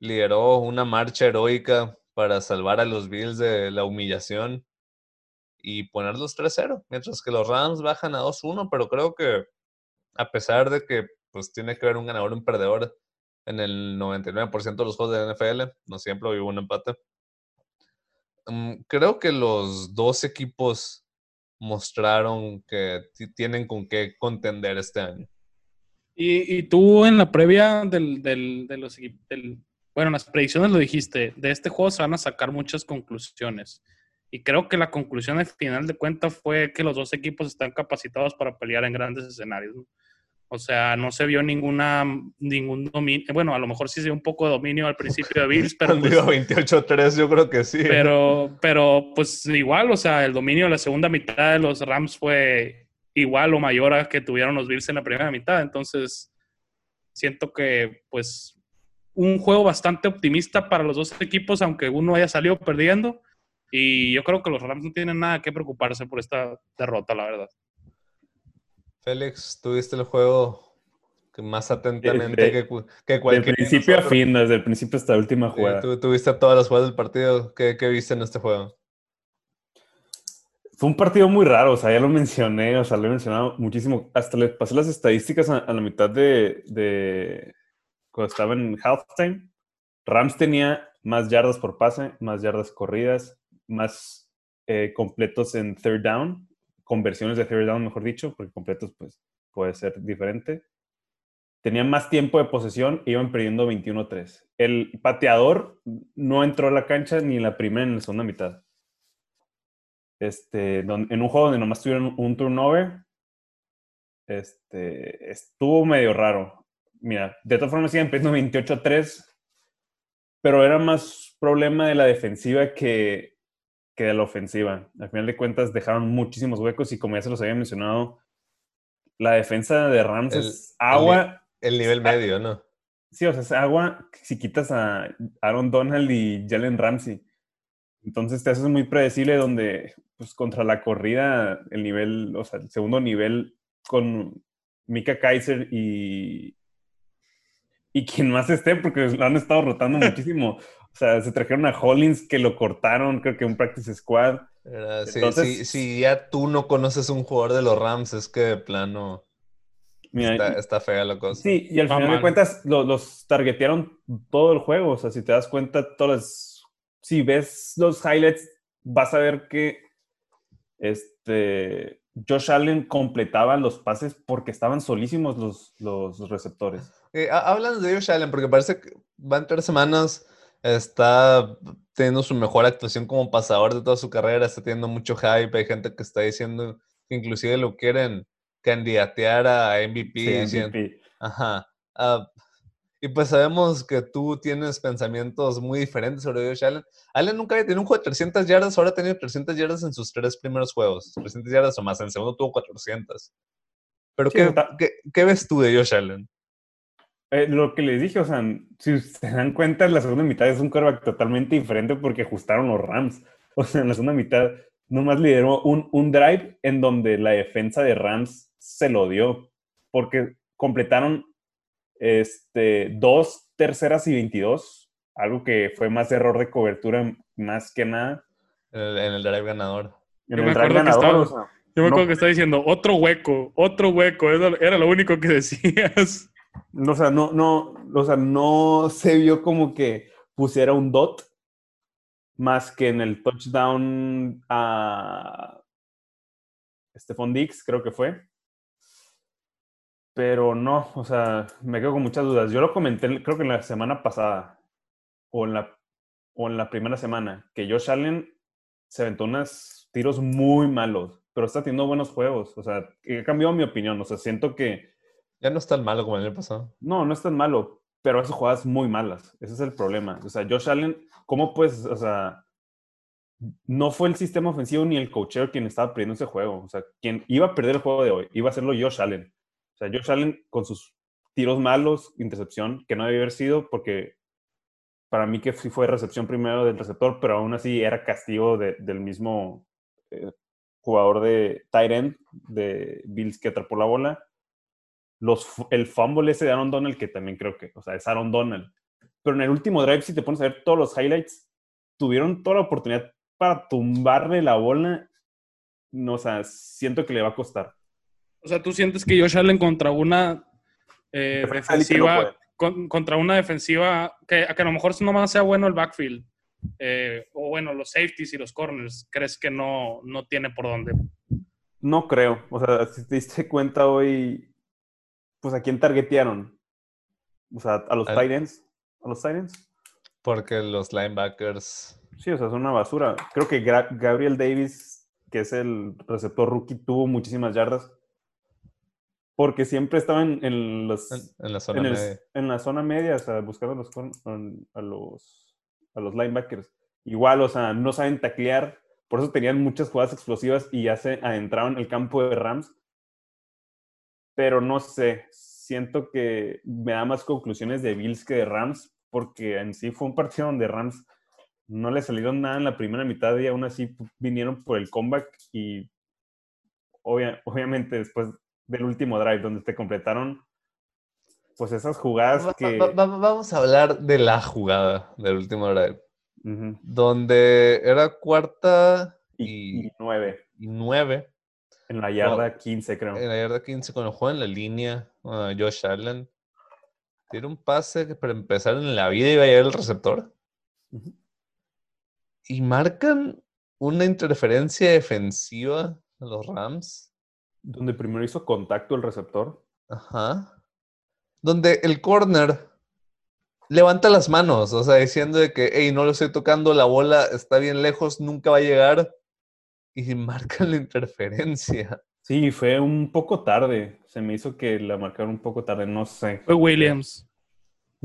lideró una marcha heroica para salvar a los Bills de la humillación y ponerlos 3-0, mientras que los Rams bajan a 2-1, pero creo que a pesar de que pues tiene que haber un ganador y un perdedor en el 99% de los juegos de la NFL, no siempre hubo un empate. mm, creo que los dos equipos mostraron que tienen con qué contender este año. Y, tú en la previa del, del, de los del, bueno, las predicciones lo dijiste, de este juego se van a sacar muchas conclusiones. Y creo que la conclusión al final de cuentas fue que los dos equipos están capacitados para pelear en grandes escenarios. O sea, no se vio ninguna, ningún dominio. Bueno, a lo mejor sí se vio un poco de dominio al principio de Bills, pero. Pues, 28-3, yo creo que sí. Pero, pero, pues igual, o sea, el dominio de la segunda mitad de los Rams fue igual o mayor a que tuvieron los Bills en la primera mitad. Entonces, siento que, pues, un juego bastante optimista para los dos equipos, aunque uno haya salido perdiendo. Y yo creo que los Rams no tienen nada que preocuparse por esta derrota, la verdad. Félix, ¿tuviste el juego más atentamente que, que, cualquier... De principio a fin, desde el principio hasta la última jugada. tú tuviste todas las jugadas del partido. ¿Qué, viste en este juego? Fue un partido muy raro, o sea, ya lo mencioné, o sea, lo he mencionado muchísimo. Hasta le pasé las estadísticas a, la mitad de, de, cuando estaba en halftime. Rams tenía más yardas por pase, más yardas corridas, más eh, completos en third down, conversiones de third down, mejor dicho, porque completos pues puede ser diferente. Tenían más tiempo de posesión iban perdiendo 21-3. El pateador no entró a la cancha ni en la primera ni en la segunda mitad. Este, en un juego donde nomás tuvieron un turnover, este, estuvo medio raro. Mira, de todas formas siguen perdiendo 28-3, pero era más problema de la defensiva que que de la ofensiva. Al final de cuentas dejaron muchísimos huecos y como ya se los había mencionado, la defensa de Rams es agua. El, nivel medio, ¿no? Sí, o sea, es agua si quitas a Aaron Donald y Jalen Ramsey. Entonces te haces muy predecible donde, pues contra la corrida, el nivel, o sea, el segundo nivel con Mika Kaiser y, y quien más esté, porque lo han estado rotando muchísimo. O sea, se trajeron a Hollins que lo cortaron, creo que un practice squad. Entonces, si, ya tú no conoces un jugador de los Rams, es que de plano está, fea la cosa. Sí, y al final de cuentas los targetearon todo el juego. O sea, si te das cuenta, todas si ves los highlights, vas a ver que este, Josh Allen completaba los pases porque estaban solísimos los, los receptores. Eh, hablan de Josh Allen porque parece que van tres semanas está teniendo su mejor actuación como pasador de toda su carrera, está teniendo mucho hype, hay gente que está diciendo que inclusive lo quieren candidatear a MVP. Ajá. Ah, y pues sabemos que tú tienes pensamientos muy diferentes sobre Josh Allen. Allen nunca había tenido un juego de 300 yardas, ahora ha tenido 300 yardas en sus tres primeros juegos. 300 yardas o más, en el segundo tuvo 400. Pero ¿qué, ¿qué, ¿qué, ves tú de Josh Allen? Eh, lo que les dije, o sea, si se dan cuenta, la segunda mitad es un quarterback totalmente diferente porque ajustaron los Rams. O sea, en la segunda mitad nomás lideró un, un drive en donde la defensa de Rams se lo dio porque completaron este, dos terceras y 22, algo que fue más error de cobertura más que nada. En el, drive ganador. En yo, me drive ganador, estaba, yo me acuerdo que estaba diciendo otro hueco, otro hueco, era lo único que decías. O sea, no, no, o sea, no se vio como que pusiera un dot más que en el touchdown a Stephon Dix, creo que fue. Pero no, o sea, me quedo con muchas dudas. Yo lo comenté, creo que en la semana pasada, o en la, o en la primera semana, que Josh Allen se aventó unos tiros muy malos, pero está teniendo buenos juegos. O sea, he cambiado mi opinión. O sea, siento que ya no es tan malo como el año pasado. No, no es tan malo, pero hace jugadas muy malas. Ese es el problema. O sea, Josh Allen, ¿cómo pues, o sea, no fue el sistema ofensivo ni el coachero quien estaba perdiendo ese juego. O sea, quien iba a perder el juego de hoy, iba a serlo Josh Allen. O sea, Josh Allen con sus tiros malos, intercepción, que no debía haber sido porque para mí que sí fue recepción primero del receptor, pero aún así era castigo del mismo eh, jugador de tight end de Bills que atrapó la bola los, el fumble ese de Aaron Donald, que también creo que, o sea, es Aaron Donald. Pero en el último drive, si te pones a ver todos los highlights, tuvieron toda la oportunidad para tumbarle la bola. No, o sea, siento que le va a costar. O sea, tú sientes que Josh Allen contra una eh, defensiva, contra una defensiva, que, que, a lo mejor no más sea bueno el backfield, eh, o bueno, los safeties y los corners, ¿crees que no, no tiene por dónde? No creo. O sea, si te diste cuenta hoy, pues a quién targetearon. O sea, a los Titans. A los Titans. Porque los linebackers. Sí, o sea, es una basura. Creo que Gra- Gabriel Davis, que es el receptor rookie, tuvo muchísimas yardas. Porque siempre estaban en los En, en la zona el- media. en la zona media, o sea, buscando a los, a los, a los linebackers. Igual, o sea, no saben taclear, por eso tenían muchas jugadas explosivas y ya se adentraron en el campo de Rams. Pero no sé, siento que me da más conclusiones de Bills que de Rams, porque en sí fue un partido donde Rams no le salieron nada en la primera mitad y aún así vinieron por el comeback y obvia- obviamente después del último drive donde te completaron pues esas jugadas Va- que... va- va- vamos a hablar de la jugada del último drive. Donde era cuarta y, y, y nueve y nueve. En la yarda 15 creo. En la yarda 15, con el juego en la línea, ah, Josh Allen tira un pase que para empezar en la vida iba a llegar el receptor. Y marcan una interferencia defensiva a los Rams. Donde primero hizo contacto el receptor. Ajá. Donde el corner levanta las manos, o sea, diciendo de que, hey, no lo estoy tocando, la bola está bien lejos, nunca va a llegar. Y marcan la interferencia. Sí, fue un poco tarde. Se me hizo que la marcaron un poco tarde, no sé. Fue Williams.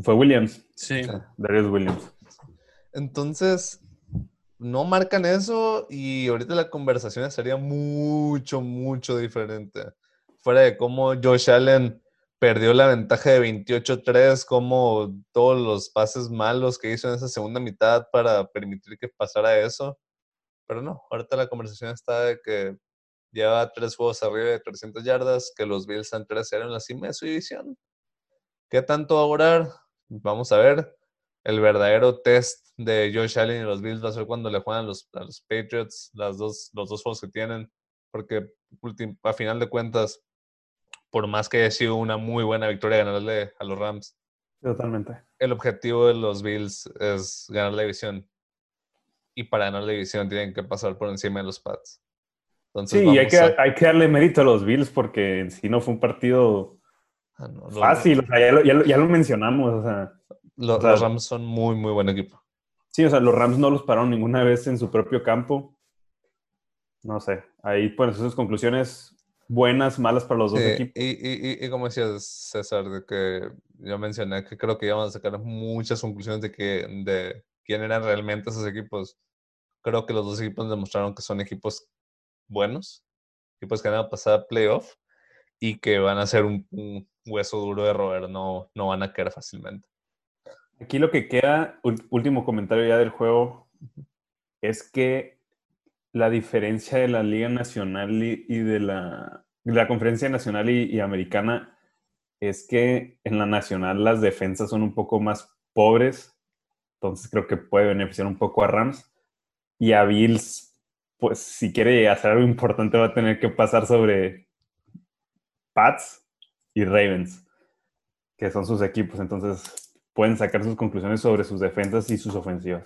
Fue Williams. Sí. Darius Williams. Entonces, no marcan eso y ahorita la conversación sería mucho, mucho diferente. Fuera de cómo Josh Allen perdió la ventaja de 28-3, como todos los pases malos que hizo en esa segunda mitad para permitir que pasara eso. Pero no, ahorita la conversación está de que lleva tres juegos arriba de 300 yardas, que los Bills están 3-0 en la cima de su división. ¿Qué tanto va a durar? Vamos a ver. El verdadero test de Josh Allen y los Bills va a ser cuando le juegan a los, a los Patriots, las dos, los dos juegos que tienen, porque a final de cuentas, por más que haya sido una muy buena victoria ganarle a los Rams, Totalmente. el objetivo de los Bills es ganar la división. Y para ganar la división tienen que pasar por encima de los Pats. Entonces, Sí, y hay que, a- hay que darle mérito a los Bills porque en sí no fue un partido Ah, no, lo- fácil. O sea, ya lo, ya lo- ya lo mencionamos. O sea, lo- o sea- los Rams son muy, muy buen equipo. sí, o sea, los Rams no los pararon ninguna vez en su propio campo. No sé, ahí pues esas conclusiones buenas, malas para los dos Sí, equipos. y, y, y, y como decías, César, de que yo mencioné que creo que íbamos a sacar muchas conclusiones de que de quién eran realmente esos equipos. Creo que los dos equipos demostraron que son equipos buenos, equipos que van a pasar a playoff y que van a ser un, un hueso duro de roer, no, no van a caer fácilmente. Aquí lo que queda, último comentario ya del juego, es que la diferencia de la Liga Nacional y, y de la, de la Conferencia Nacional y, y Americana es que en la Nacional las defensas son un poco más pobres, entonces creo que puede beneficiar un poco a Rams. Y a Bills, pues si quiere hacer algo importante va a tener que pasar sobre Pats y Ravens, que son sus equipos, entonces pueden sacar sus conclusiones sobre sus defensas y sus ofensivas.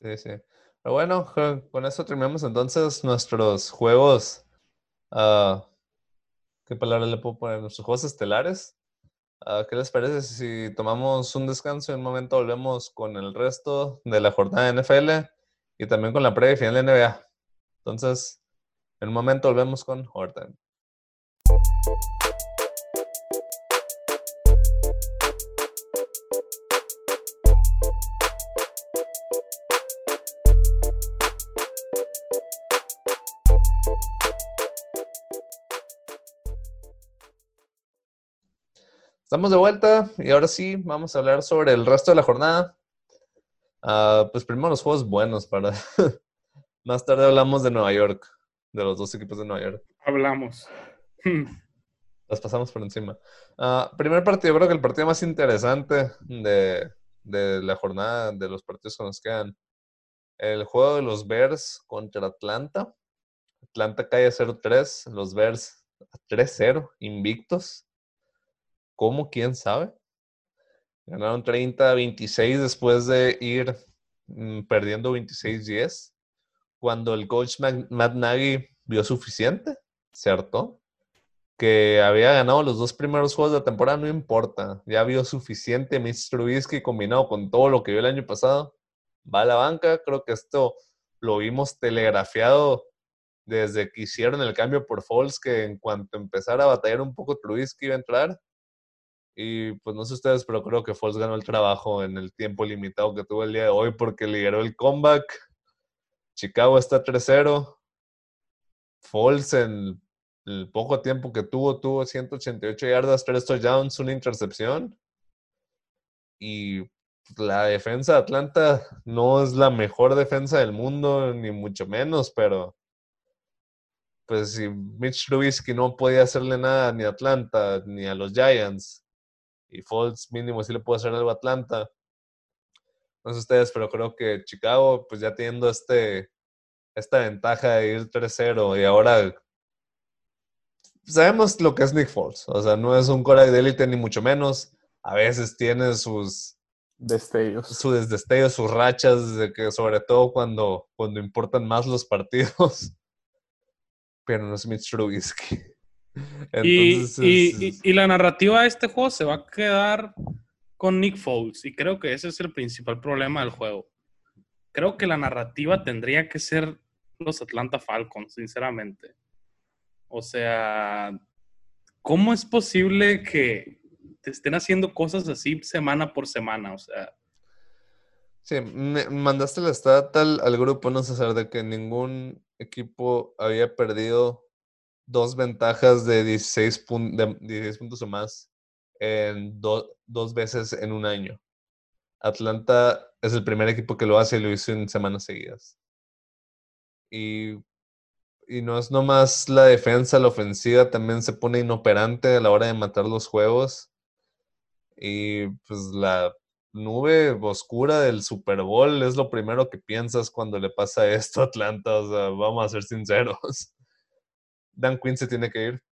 Sí, sí. Pero bueno, con eso terminamos entonces nuestros juegos. ah, ¿Qué palabra le puedo poner? Nuestros juegos estelares. Ah, ¿qué les parece si tomamos un descanso y en un momento volvemos con el resto de la jornada de NFL y también con la previa final de NBA? Entonces, en un momento volvemos con Overtime. Estamos de vuelta y ahora sí vamos a hablar sobre el resto de la jornada. Ah, pues primero los juegos buenos para... Más tarde hablamos de Nueva York, de los dos equipos de Nueva York. Hablamos. Las pasamos por encima. Ah, primer partido, yo creo que el partido más interesante de, de la jornada, de los partidos que nos quedan. El juego de los Bears contra Atlanta. Atlanta cae a 0-3, los Bears a 3-0, invictos. ¿Cómo? ¿Quién sabe? Ganaron 30-26 después de ir mm, perdiendo 26-10, cuando el coach Matt Nagy vio suficiente, ¿cierto? Que había ganado los dos primeros juegos de la temporada, no importa, ya vio suficiente Mr. Trubisky combinado con todo lo que vio el año pasado, va a la banca, creo que esto lo vimos telegrafiado desde que hicieron el cambio por Foles, que en cuanto empezara a batallar un poco Trubisky iba a entrar. Y pues no sé ustedes, pero creo que Foles ganó el trabajo en el tiempo limitado que tuvo el día de hoy porque lideró el comeback. Chicago está 3-0. Foles en el poco tiempo que tuvo, tuvo 188 yardas, 3 touchdowns, una intercepción. Y la defensa de Atlanta no es la mejor defensa del mundo, ni mucho menos, pero pues si Mitch Trubisky no podía hacerle nada ni a Atlanta ni a los Giants y Foles mínimo sí le puede hacer algo a Atlanta. No sé ustedes, pero creo que Chicago, pues ya teniendo este, esta ventaja de ir 3-0 y ahora sabemos lo que es Nick Foles. O sea, no es un core de élite ni mucho menos. A veces tiene sus destellos, sus destellos, sus rachas, de que sobre todo cuando, cuando importan más los partidos. Pero no es Mitch Trubisky. y, la narrativa de este juego se va a quedar con Nick Foles. Y creo que ese es el principal problema del juego. Creo que la narrativa tendría que ser los Atlanta Falcons, sinceramente. O sea, ¿cómo es posible que te estén haciendo cosas así semana por semana? O sea. Sí, me mandaste la stat al, al grupo, no sé, de que ningún equipo había perdido dos ventajas de 16, puntos o más en dos veces en un año. Atlanta es el primer equipo que lo hace y lo hizo en semanas seguidas. Y, y no es nomás la defensa, la ofensiva también se pone inoperante a la hora de matar los juegos. Y pues la nube oscura del Super Bowl es lo primero que piensas cuando le pasa esto a Atlanta. Vamos a ser sinceros. Dan Quinn se tiene que ir.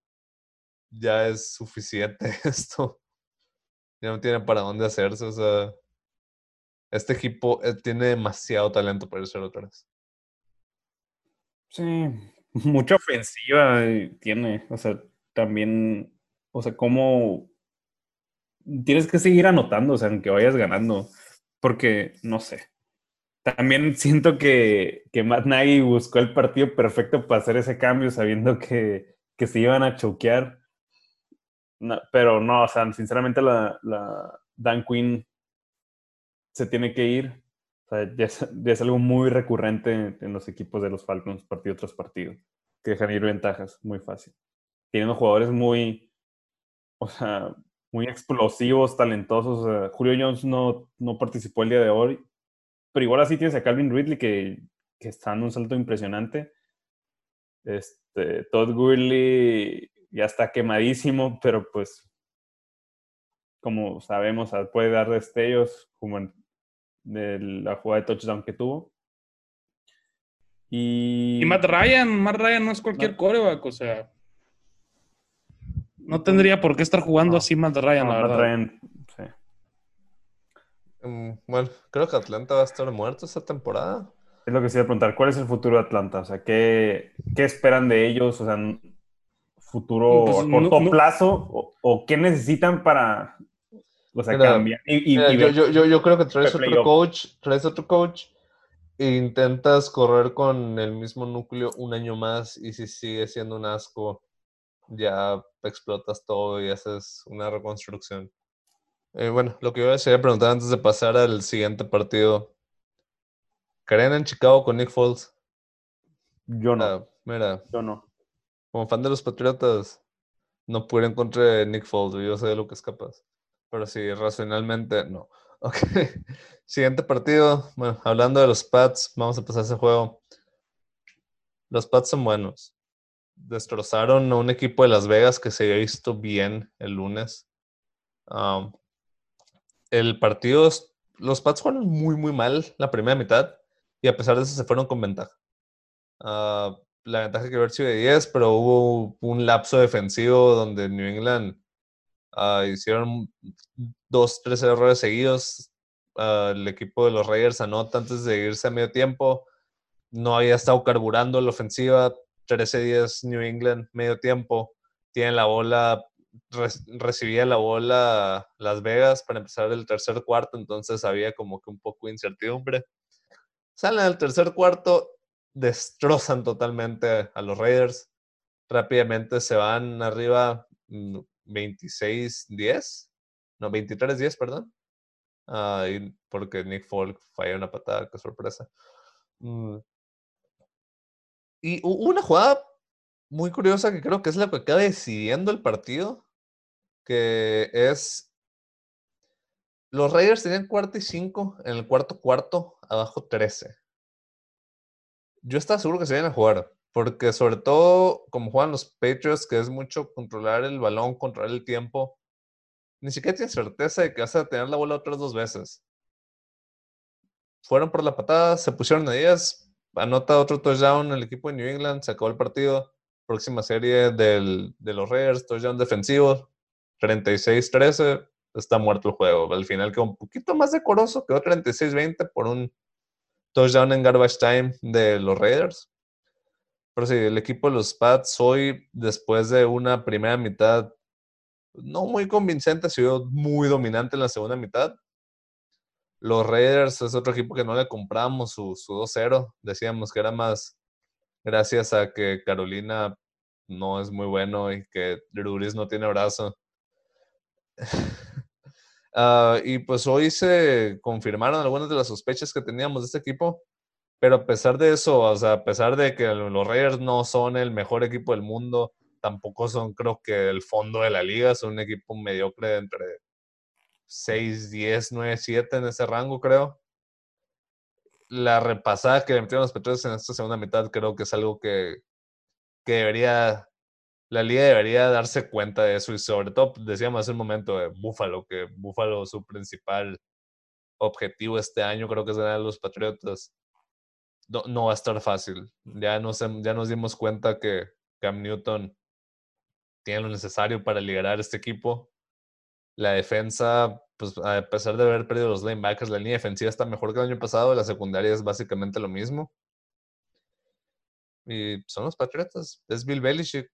Ya es suficiente esto. Ya no tiene para dónde hacerse. O sea, este equipo eh, tiene demasiado talento para ser otra vez. Sí, mucha ofensiva tiene. O sea, también, o sea, cómo tienes que seguir anotando, o sea, aunque vayas ganando. Porque, no sé. También siento que, que Matt Nagy buscó el partido perfecto para hacer ese cambio, sabiendo que, que se iban a choquear. pero no, o sea, sinceramente la, la Dan Quinn se tiene que ir. O sea, ya es, algo muy recurrente en, en, los equipos de los Falcons, partido tras partido, que dejan ir ventajas muy fácil. Tienen jugadores muy, o sea, muy explosivos, talentosos. Julio Jones no, no participó el día de hoy, pero igual así tienes a Calvin Ridley que, que está en un salto impresionante. Este, Todd Gurley ya está quemadísimo, pero pues como sabemos, puede dar destellos como en la jugada de touchdown que tuvo. Y, y Matt Ryan, Matt Ryan no es cualquier coreback, o sea, no tendría por qué estar jugando así Matt Ryan, la verdad. Ryan, bueno, creo que Atlanta va a estar muerto esta temporada. Es lo que se iba a preguntar. ¿Cuál es el futuro de Atlanta? O sea, ¿qué, qué esperan de ellos? O sea, futuro pues, a corto plazo o, qué necesitan para o sea, cambiar. Y, yo, yo, yo, creo que traes otro coach, traes otro coach e intentas correr con el mismo núcleo un año más y si sigue siendo un asco, ya explotas todo y haces una reconstrucción. Eh, bueno, lo que yo les quería preguntar antes de pasar al siguiente partido. ¿Creen en Chicago con Nick Foles? Yo no. Ah, mira. Yo no. Como fan de los Patriotas, no pude encontrar Nick Foles. Yo sé de lo que es capaz. Pero sí, racionalmente, no. Ok. Siguiente partido. Bueno, hablando de los Pats, vamos a pasar ese juego. Los Pats son buenos. Destrozaron a un equipo de Las Vegas que se había visto bien el lunes. Um, el partido, los Pats jugaron muy, muy mal la primera mitad y a pesar de eso se fueron con ventaja. Ah, la ventaja que haber sido de 10, pero hubo un lapso defensivo donde New England uh, hicieron dos, tres errores seguidos ah, el equipo de los Raiders anota antes de irse a medio tiempo. No había estado carburando la ofensiva. 13-10 New England, medio tiempo. Tienen la bola, recibía la bola Las Vegas para empezar el tercer cuarto, entonces había como que un poco de incertidumbre. Salen al tercer cuarto, destrozan totalmente a los Raiders. Rápidamente se van arriba 26-10, mm, no, 23-10, perdón. Ah, porque Nick Folk falla una patada, qué sorpresa. Mm. Y una jugada muy curiosa que creo que es la que acaba decidiendo el partido, que es... Los Raiders tenían cuarto y cinco, en el cuarto cuarto, abajo 13. Yo estaba seguro que se iban a jugar, porque sobre todo como juegan los Patriots, que es mucho controlar el balón, controlar el tiempo, ni siquiera tienes certeza de que vas a tener la bola otras dos veces. Fueron por la patada, se pusieron a 10, anota otro touchdown el equipo de New England, se acabó el partido. Próxima serie del, de los Raiders, touchdown defensivo, 36-13, está muerto el juego. Al final quedó un poquito más decoroso, quedó 36-20 por un touchdown en garbage time de los Raiders. Pero sí, el equipo de los Pats hoy, después de una primera mitad no muy convincente, ha sido muy dominante en la segunda mitad. Los Raiders es otro equipo que no le compramos su, su 2-0. Decíamos que era más gracias a que Carolina no es muy bueno y que Drew no tiene brazo. Ah, y pues hoy se confirmaron algunas de las sospechas que teníamos de este equipo, pero a pesar de eso, o sea, a pesar de que los Raiders no son el mejor equipo del mundo, tampoco son, creo que, el fondo de la liga, son un equipo mediocre entre 6, 10, 9, 7 en ese rango, creo. La repasada que le metieron los Patriots en esta segunda mitad creo que es algo que, que debería la liga debería darse cuenta de eso y sobre todo pues, decíamos hace un momento de Buffalo, que Buffalo su principal objetivo este año creo que a los Patriotas. No, va a estar fácil. Ya nos, ya nos dimos cuenta que Cam Newton tiene lo necesario para liderar este equipo. La defensa, pues a pesar de haber perdido los linebackers, la línea defensiva está mejor que el año pasado. La secundaria es básicamente lo mismo. Y son los Patriotas. Es Bill Belichick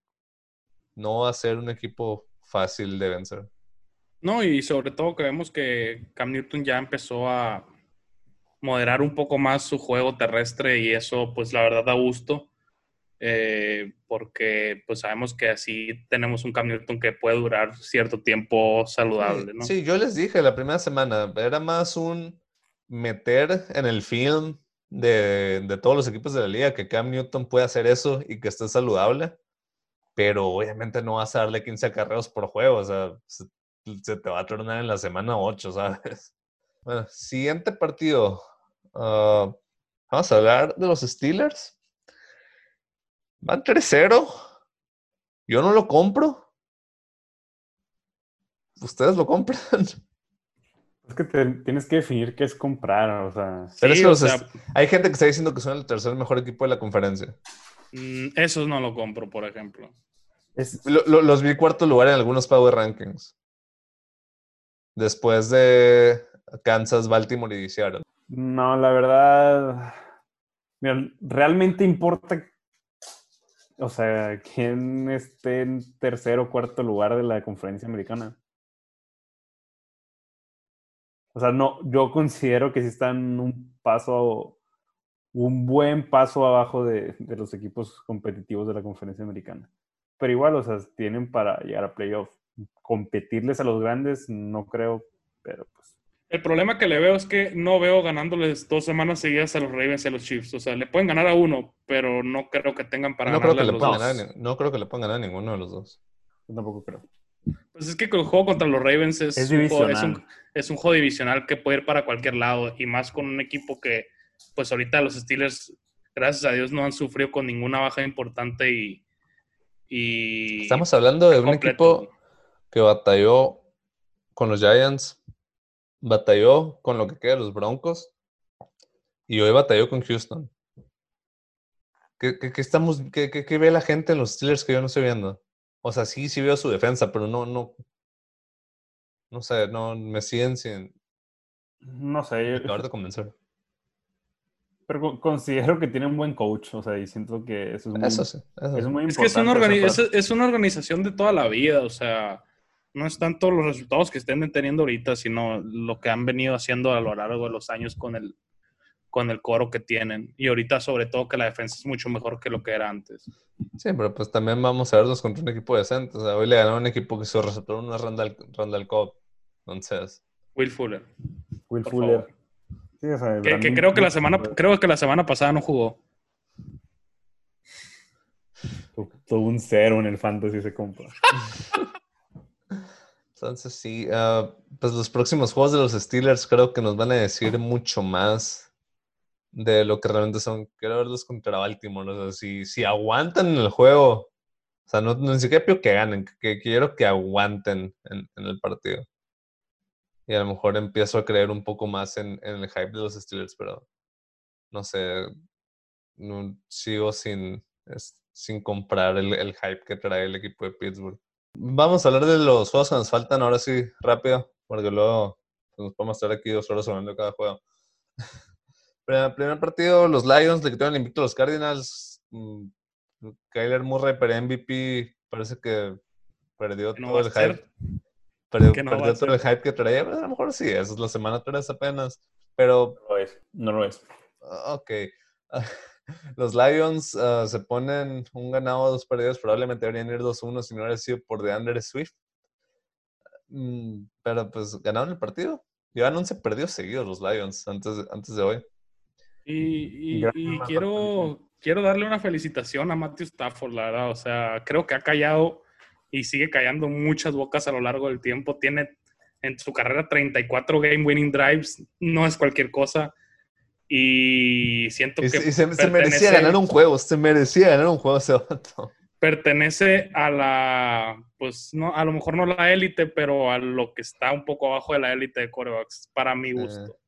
no va a ser un equipo fácil de vencer. No, y sobre todo que vemos que Cam Newton ya empezó a moderar un poco más su juego terrestre y eso pues la verdad da gusto eh, porque pues sabemos que así tenemos un Cam Newton que puede durar cierto tiempo saludable, ¿no? Sí, yo les dije la primera semana, era más un meter en el film de, de todos los equipos de la liga que Cam Newton puede hacer eso y que esté saludable pero obviamente no vas a darle 15 acarreos por juego, o sea, se, te va a tornar en la semana 8, ¿sabes? Bueno, siguiente partido. Ah, vamos a hablar de los Steelers. Van 3-0. Yo no lo compro. Ustedes lo compran. Es que tienes que definir qué es comprar, o sea. hay gente que está diciendo que son el tercer mejor equipo de la conferencia. Mm, esos no lo compro, por ejemplo los vi cuarto lugar en algunos Power Rankings. Después de Kansas, Baltimore y Seattle. No, la verdad. Mira, realmente importa. O sea, quién esté en tercer o cuarto lugar de la conferencia americana. O sea, no, yo considero que sí están un paso, un buen paso abajo de los equipos competitivos de la conferencia americana pero igual, o sea, tienen para llegar a playoff. Competirles a los grandes, no creo, pero pues. El problema que le veo es que no veo ganándoles dos semanas seguidas a los Ravens y a los Chiefs. O sea, le pueden ganar a uno, pero no creo que tengan para no creo que a los dos. no creo que le puedan ganar a ninguno de los dos. Yo tampoco creo. Pues es que el juego contra los Ravens es, un juego, es, un, juego divisional que puede ir para cualquier lado y más con un equipo que, pues ahorita los Steelers, gracias a Dios, no han sufrido con ninguna baja importante y, Estamos hablando de un equipo que batalló con los Giants, batalló con lo que queda de los Broncos y hoy batalló con Houston. ¿Qué, estamos, qué, ve la gente en los Steelers que yo no estoy viendo? O sea, sí, sí veo su defensa, pero no, no, no sé, no, me siguen sin, No sé. Acabar de convencer. Pero considero que tiene un buen coach, o sea, y siento que eso es muy, eso sí, eso es sí. muy Es que es una, importante organi- es una organización de toda la vida, o sea, no es tanto los resultados que estén teniendo ahorita, sino lo que han venido haciendo a lo largo de los años con el, con el coro que tienen. Y ahorita, sobre todo, que la defensa es mucho mejor que lo que era antes. Sí, pero pues también vamos a verlos contra un equipo decente. O sea, hoy le ganó a un equipo que su receptor no es Randall, Randall Cobb. Entonces, Will Fuller. Will por Fuller. favor. Sí, o sea, Que, creo que la semana, creo que la semana pasada no jugó. Tuvo un cero en el fantasy ese compa. entonces sí, ah, pues los próximos juegos de los Steelers creo que nos van a decir mucho más de lo que realmente son. Quiero verlos contra Baltimore. O si, si aguantan el juego, o sea, no, no ni siquiera que ganen, que, que quiero que aguanten en, el partido. Y a lo mejor empiezo a creer un poco más en, en el hype de los Steelers, pero no sé, no, sigo sin, sin comprar el, el hype que trae el equipo de Pittsburgh. Vamos a hablar de los juegos que nos faltan ahora sí, rápido, porque luego nos podemos estar aquí dos horas hablando cada juego. Primer, primer partido, los Lions le quitaron el invicto a los Cardinals. Mm, Kyler Murray para MVP, parece que perdió no todo el hype. Perdió, no perdió a todo el hype que traía. A lo mejor sí, esa es la semana 3 apenas. Pero No lo es. No lo es. Ah, Ok. Los Lions ah, se ponen un ganado, dos perdidos. Probablemente deberían ir 2-1 si no hubiera sido por DeAndre Swift. Mm, pero pues ganaron el partido. Llevan 11 perdidos seguidos los Lions antes, de- antes de hoy. Y, quiero, quiero darle una felicitación a Matthew Stafford, la verdad. O sea, creo que ha callado y sigue callando muchas bocas a lo largo del tiempo. Tiene en su carrera 34 game winning drives. No es cualquier cosa. Y siento que se- y se, merecía ganar un juego. Se merecía ganar un juego ese vato. pertenece a la, pues no, a lo mejor no la élite, pero a lo que está un poco abajo de la élite de corebacks, para mi gusto.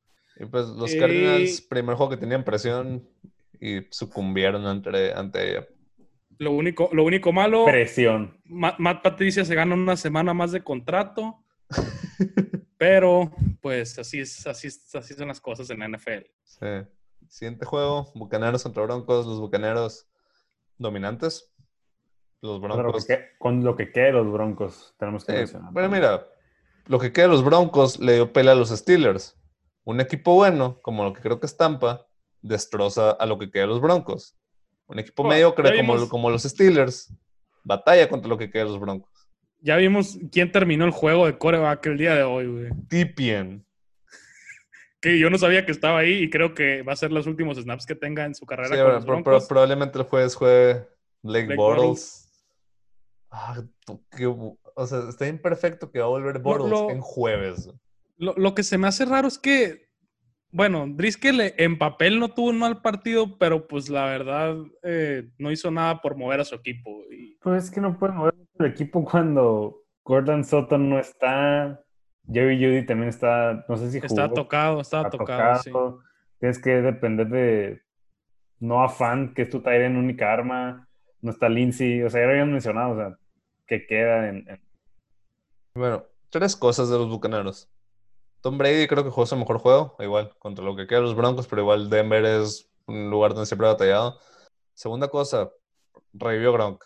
Y pues los Eh, Cardinals, primer juego que tenían presión y sucumbieron ante, ante ella. Lo único, lo único malo, Presión. Ma- Matt Patricia se gana una semana más de contrato, pero pues así es, así es- así son las cosas en la NFL. Sí. Siguiente juego, Bucaneros contra Broncos. Los Bucaneros dominantes. Los Con lo, que Broncos. que- con lo que quede de los Broncos, tenemos que Sí, mencionar. pero mira, lo que queda de los Broncos le dio pelea a los Steelers. Un equipo bueno, como lo que creo que es Tampa, destroza a lo que queda de los Broncos. Un equipo Bueno, mediocre como, los Steelers, batalla contra lo que queda de los Broncos. Ya vimos quién terminó el juego de coreback el día de hoy, güey. Tipien. Que yo no sabía que estaba ahí y creo que va a ser los últimos snaps que tenga en su carrera Sí, con pero- los pero- Broncos. probablemente el jueves juegue Blake, Blake Bortles. Ah, qué o sea, está imperfecto que va a volver Bortles lo- en jueves. Lo, lo que se me hace raro es que, bueno, Driscoll en papel no tuvo un mal partido, pero pues la verdad eh, no hizo nada por mover a su equipo. Y Pues es que no pueden mover el equipo cuando Gordon Sutton no está. Jerry Judy también está, no sé si estaba jugó, tocado, estaba está tocado, sí. tocado. Tienes que depender de Noah Fan, que es tu en única arma. No está Lindsay. O sea, ya lo habían mencionado, o sea, que queda en, en- Bueno, tres cosas de los Bucaneros. Tom Brady creo que jugó su mejor juego, igual, contra lo que queda los Broncos, pero igual Denver es un lugar donde siempre ha batallado. Segunda cosa, revivió Gronk.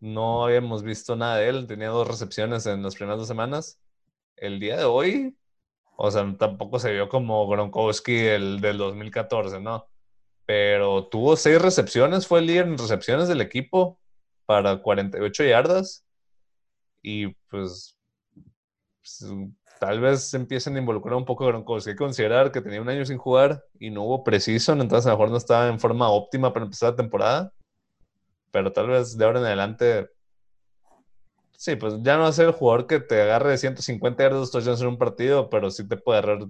No habíamos visto nada de él, tenía dos recepciones en las primeras dos semanas. El día de hoy, o sea, tampoco se vio como Gronkowski el del 2014, ¿no? Pero tuvo seis recepciones, fue el líder en recepciones del equipo para 48 yardas. Y pues, pues, tal vez empiecen a involucrar un poco Gronkowski. Hay que considerar que tenía un año sin jugar y no hubo precision, entonces a lo mejor no estaba en forma óptima para empezar la temporada. Pero tal vez de ahora en adelante, sí, pues ya no va a ser el jugador que te agarre de 150 yardas touchdowns en un partido, pero sí te puede agarrar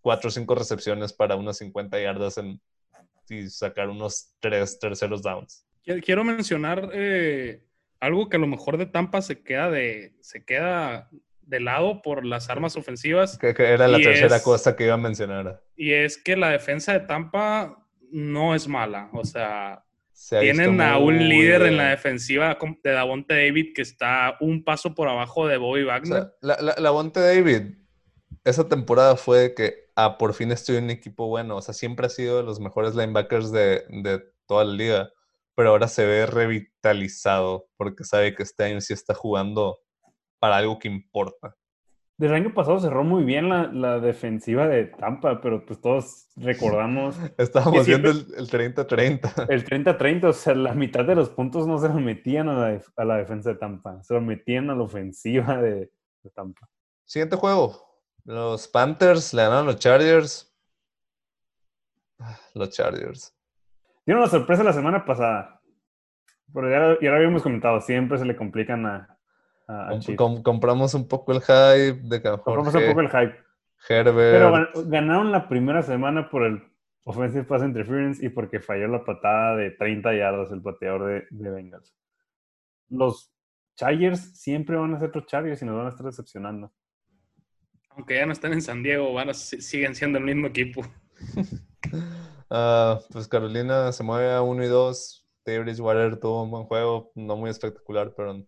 4 o 5 recepciones para unas 50 yardas en, y sacar unos 3 terceros downs. Quiero mencionar eh, algo que a lo mejor de Tampa se queda de, se queda de lado por las armas ofensivas. Que, que era la Y tercera es- cosa que iba a mencionar. Y es que la defensa de Tampa no es mala. O sea, Se tienen a un muy líder en la defensiva de Davonte David que está un paso por abajo de Bobby O Wagner. sea, la, la, Bonte David esa temporada fue que, ah, por fin estoy en un equipo bueno. O sea, siempre ha sido de los mejores linebackers de, de toda la liga. Pero ahora se ve revitalizado porque sabe que este año sí está jugando para algo que importa. Del año pasado cerró muy bien la, la defensiva de Tampa, pero pues todos recordamos. Estábamos viendo el 30-30. El 30-30, o sea, la mitad de los puntos no se lo metían a la, a la defensa de Tampa, se lo metían a la ofensiva de, de Tampa. Siguiente juego. Los Panthers le ganaron a los Chargers. Ah, Los Chargers. Dieron una sorpresa la semana pasada. Pero ya, ya lo habíamos comentado, siempre se le complican a, a, a Com- Chiefs. com- compramos un poco el hype de que a lo mejor Compramos un poco el hype. Herbert. Pero gan- ganaron la primera semana por el Offensive Pass Interference y porque falló la patada de 30 yardas el pateador de, de Bengals. Los Chargers siempre van a ser los Chargers y nos van a estar decepcionando. Aunque ya no están en San Diego, van a, si- siguen siendo el mismo equipo. Ah, pues Carolina se mueve a 1 y 2. Teddy Bridgewater tuvo un buen juego, no muy espectacular, pero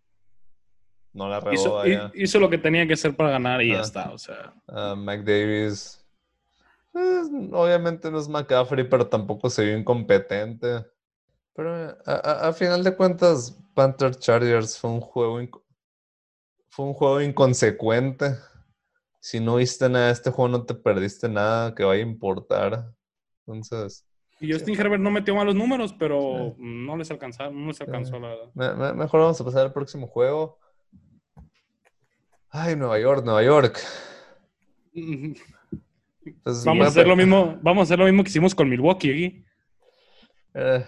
no la regó Hizo, allá. hizo lo que tenía que hacer para ganar y ya Ah. está. O sea, Ah, Mike Davis, pues, obviamente no es McCaffrey, pero tampoco se vio incompetente. Pero a, a- a final de cuentas, Panther Chargers fue un juego fue un juego inconsecuente. Si no viste nada de este juego, no te perdiste nada que vaya a importar. Entonces, y Justin Herbert no metió malos números, pero no les alcanzaron, no les alcanzó la verdad. me- me- mejor vamos a pasar al próximo juego. Ay, Nueva York, Nueva York. Entonces, Vamos a hacer lo mismo, vamos a hacer lo mismo que hicimos con Milwaukee aquí. Eh,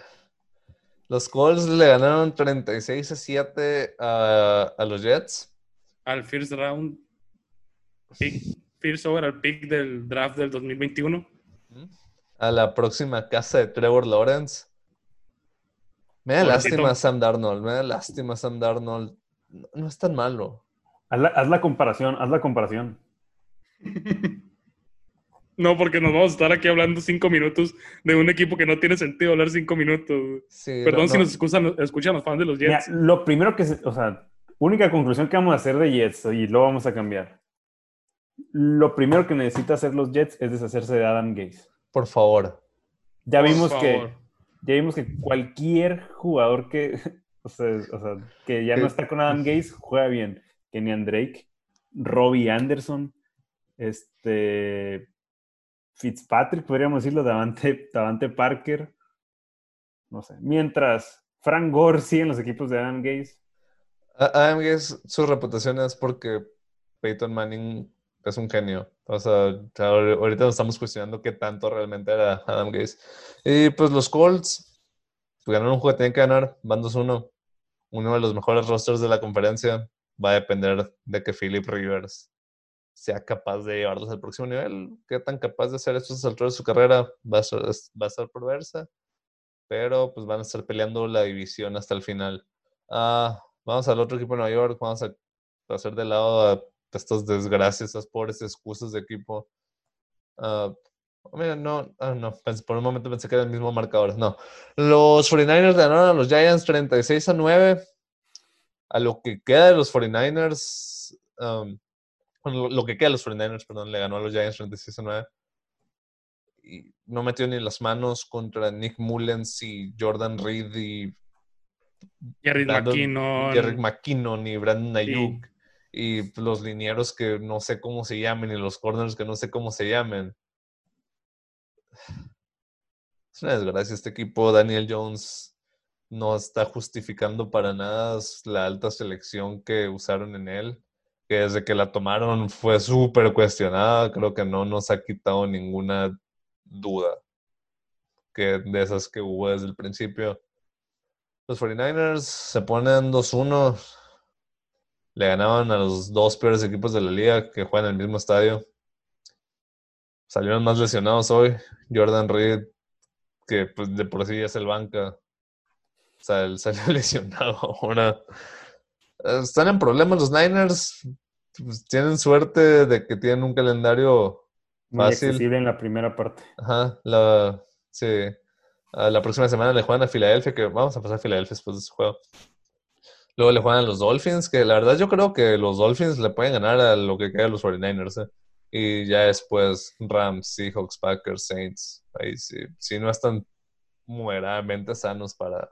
los Colts le ganaron 36 a 7 a, a los Jets. Al first round, pick, first over al pick del draft del 2021. A la próxima casa de Trevor Lawrence. Me da Pobrecito. lástima Sam Darnold. Me da lástima Sam Darnold. No, no es tan malo. Haz la, haz la comparación, haz la comparación. No, porque nos vamos a estar aquí hablando cinco minutos de un equipo que no tiene sentido hablar cinco minutos. Sí, Perdón no- si no- nos escuchan, escuchan los fans de los Mira, Jets. lo primero que, o sea, única conclusión que vamos a hacer de Jets y lo vamos a cambiar. Lo primero que necesita hacer los Jets es deshacerse de Adam Gaze. Por favor. Ya vimos que ya vimos que cualquier jugador que, o sea, o sea, que ya no está con Adam Gaze juega bien. Kenyan Drake, Robbie Anderson, este Fitzpatrick, podríamos decirlo, Davante, Parker. No sé. Mientras Frank Gore sigue en los equipos de Adam Gaze. Adam Gase, su reputación es porque Peyton Manning es un genio. O sea, ahor- ahorita nos estamos cuestionando qué tanto realmente era Adam Gase. Y pues los Colts pues, ganaron un juego que tenían que ganar, van 2-1. Uno de los mejores rosters de la conferencia. Va a depender de que Philip Rivers sea capaz de llevarlos al próximo nivel. Qué tan capaz de hacer esto a estas alturas de su carrera va a, ser- va a estar por verse. Pero pues van a estar peleando la división hasta el final. Ah, vamos al otro equipo de Nueva York, vamos a hacer de lado a estas desgracias, estas pobres excusas de equipo. Ah, mira, no, ah, no, por un momento pensé que era el mismo marcador. No, los 49ers ganaron a los Giants 36 a 9. A lo que queda de los 49ers, um, bueno, lo, que queda de los 49ers, perdón, le ganó a los Giants 36 a 9. Y no metió ni las manos contra Nick Mullens y Jordan Reed y Jerry McKinnon. Jerry McKinnon y Brandon Sí. Ayuk y los linieros que no sé cómo se llamen y los corners que no sé cómo se llamen. Es una desgracia este equipo. Daniel Jones no está justificando para nada la alta selección que usaron en él, que desde que la tomaron fue súper cuestionada. Creo que no nos ha quitado ninguna duda que de esas que hubo desde el principio. Los 49ers se ponen 2-1. Le ganaban a los dos peores equipos de la liga que juegan en el mismo estadio. Salieron más lesionados hoy. Jordan Reed, que pues, de por sí es el banca. Él salió lesionado ahora. Están en problemas los Niners. Pues, tienen suerte de que tienen un calendario Fácil. accesible en la primera parte. Ajá, la, sí. La próxima semana le juegan a Filadelfia, que vamos a pasar a Filadelfia después de ese juego. Luego le juegan a los Dolphins, que la verdad yo creo que los Dolphins le pueden ganar a lo que queda a los 49ers. ¿eh? Y ya después Rams, Seahawks, Packers, Saints. Ahí sí, sí no están moderadamente sanos para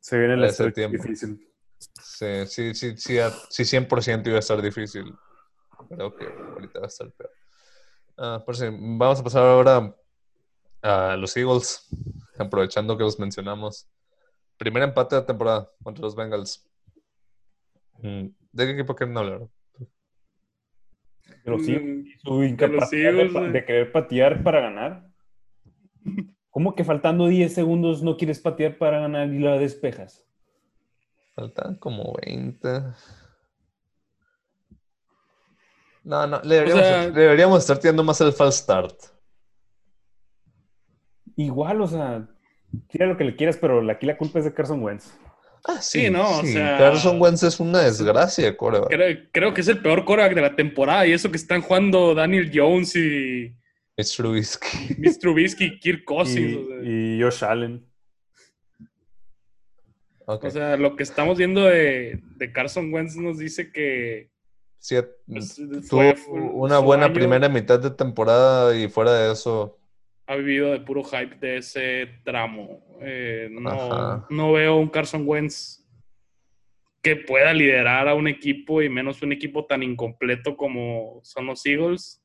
Se viene el Ese tiempo. difícil. Sí, sí, sí, sí, a- sí 100% iba a estar difícil. Creo que ahorita va a estar peor. Ah, por si, vamos a pasar ahora a los Eagles, aprovechando que los mencionamos. Primer empate de temporada contra los Bengals. Mm, ¿De qué equipo quieren hablar? Eagles, Mm, su incapacidad de, de querer patear para ganar. ¿Cómo que faltando 10 segundos no quieres patear para ganar y la despejas? Faltan como 20. No, no, le deberíamos, sea- deberíamos estar tirando más el false start. Igual, o sea, tira lo que le quieras, pero aquí la culpa es de Carson Wentz. Ah, Sí, no, o sea- Carson Wentz es una desgracia, coreback. Creo, creo que es el peor coreback de la temporada y eso que están jugando Daniel Jones y Es Trubisky. Mitch Trubisky Kirk Cousins. Y, o sea. y Josh Allen. O sea, lo que estamos viendo de, de Carson Wentz nos dice que Sí, pues, tuvo fue- una buena año primera mitad de temporada y fuera de eso, Ha vivido de puro hype de ese tramo. Eh, no, no veo un Carson Wentz que pueda liderar a un equipo y menos un equipo tan incompleto como son los Eagles.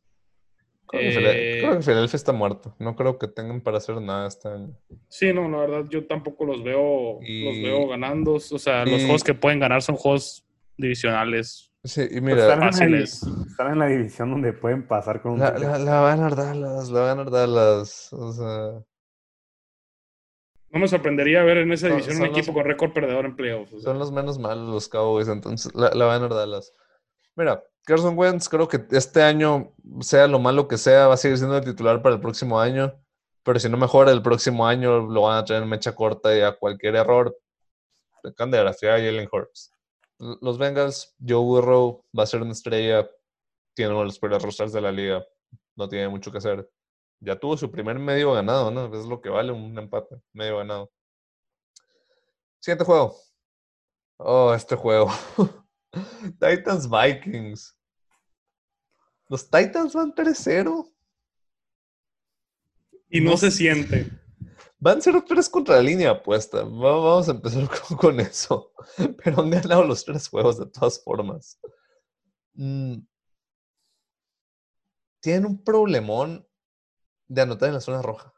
Creo que, Eh, Fila- creo que Philadelphia está muerto. No creo que tengan para hacer nada este año. Sí, no, la verdad yo tampoco los veo, Y- los veo ganando. O sea, los juegos que pueden ganar son juegos divisionales. Sí, y Pues mira, están, en la, fáciles. están en la división donde pueden pasar con un la, la, la va a Dallas, la va a Dallas. O sea, No me sorprendería ver en esa Son- división un los- equipo con récord perdedor en playoffs. o sea. son los menos malos los Cowboys, entonces la, la va a Dallas. Mira, Carson Wentz creo que este año, sea lo malo que sea, va a seguir siendo el titular para el próximo año. Pero si no mejora el próximo año, lo van a traer en mecha corta y a cualquier error, de Los Bengals, Joe Burrow va a ser una estrella, tiene uno de los peores rosters de la liga, no tiene mucho que hacer. Ya tuvo su primer medio ganado, ¿no? Es lo que vale un empate, medio ganado. Siguiente juego. Oh, este juego. Titans Vikings. Los Titans van 3-0. Y no, no se siente. Van 0-3 contra la línea apuesta. Va- Vamos a empezar con, con eso. Pero han ganado los tres juegos de todas formas. Mm. Tienen un problemón de anotar en la zona roja.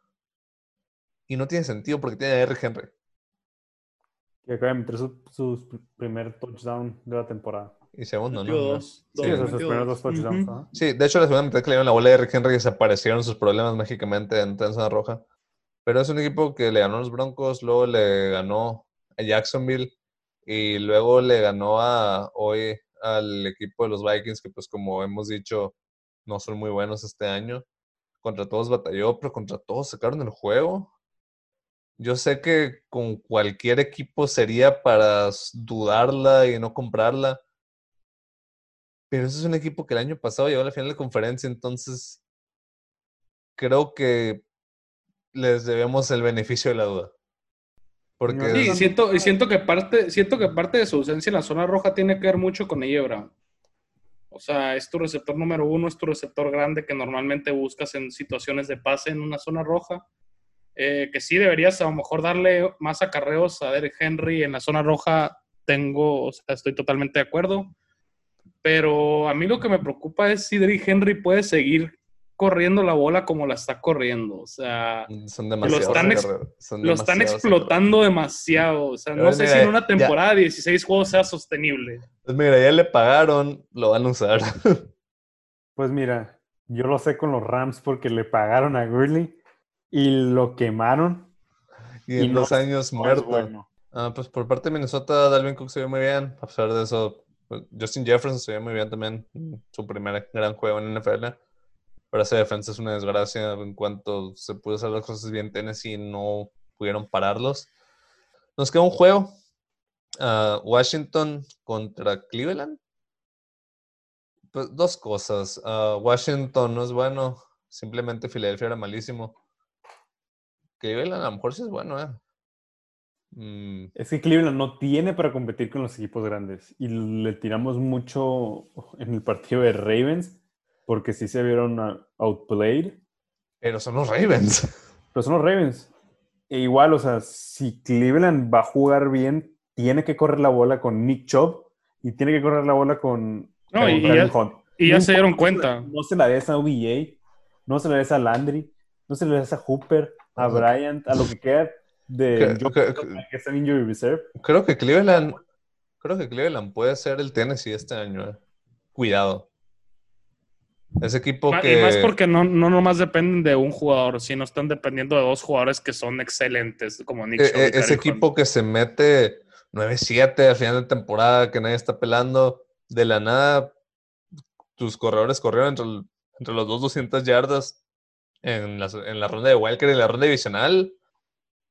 Y no tiene sentido porque tiene a R. Henry. Que acaba de meter su, su primer touchdown de la temporada. Y segundo, ¿no? dos. Sí, de hecho la segunda mitad que le dieron la bola a R. Henry desaparecieron sus problemas mágicamente en en zona roja. Pero es un equipo que le ganó a los Broncos, luego le ganó a Jacksonville y luego le ganó a hoy al equipo de los Vikings, que pues como hemos dicho, no son muy buenos este año. Contra todos batalló, pero contra todos sacaron el juego. Yo sé que con cualquier equipo sería para dudarla y no comprarla. Pero ese es un equipo que el año pasado llegó a la final de conferencia, entonces creo que les debemos el beneficio de la duda. Porque Sí, es- siento, y siento que parte, siento que parte de su ausencia en la zona roja tiene que ver mucho con ella, Brown. O sea, es tu receptor número uno, es tu receptor grande que normalmente buscas en situaciones de pase en una zona roja. Eh, que sí deberías a lo mejor darle más acarreos a Derek Henry en la zona roja. Tengo, o sea, estoy totalmente de acuerdo. Pero a mí lo que me preocupa es si Derek Henry puede seguir corriendo la bola como la está corriendo. O sea, son demasiados están ex- son lo están explotando demasiado. O sea, Pero no sé mira, si en una temporada de 16 juegos sea sostenible. Pues mira, ya le pagaron, lo van a usar. Pues mira, yo lo sé con los Rams porque le pagaron a Gurley y lo quemaron. y en Y dos años No muerto. bueno. Ah, pues por parte de Minnesota, Dalvin Cook se vio muy bien. A pesar de eso, pues, Justin Jefferson se vio muy bien también. Su primer gran juego en NFL. Pero esa defensa es una desgracia. En cuanto se pudo hacer las cosas bien, Tennessee no pudieron pararlos. Nos queda un juego. Ah, Washington contra Cleveland. Pues dos cosas. Ah, Washington no es bueno. Simplemente Filadelfia era malísimo. Cleveland a lo mejor sí es bueno, ¿eh? Mm, Es que Cleveland no tiene para competir con los equipos grandes y le tiramos mucho en el partido de Ravens porque sí se vieron outplayed. Pero son los Ravens. Pero son los Ravens. E igual, o sea, si Cleveland va a jugar bien, tiene que correr la bola con Nick Chubb y tiene que correr la bola con, No, con y- ya- Hunt. Y ya se dieron cuenta. No se la des a OBJ, no se la des a Landry, no se la des a Hooper, a. Bryant, a lo que queda de Que- está en injury reserve. Creo que Cleveland, creo que Cleveland puede ser el Tennessee este año. eh. Cuidado. Ese equipo Ma- que Y más porque no, no nomás dependen de un jugador, sino están dependiendo de dos jugadores que son excelentes, como Nick eh, eh, ese Hunt. equipo que se mete 9-7 al final de temporada, que nadie está pelando, de la nada, tus corredores corrieron entre, el- entre los dos 200 yardas en la, en la ronda de Wildcard y la ronda divisional,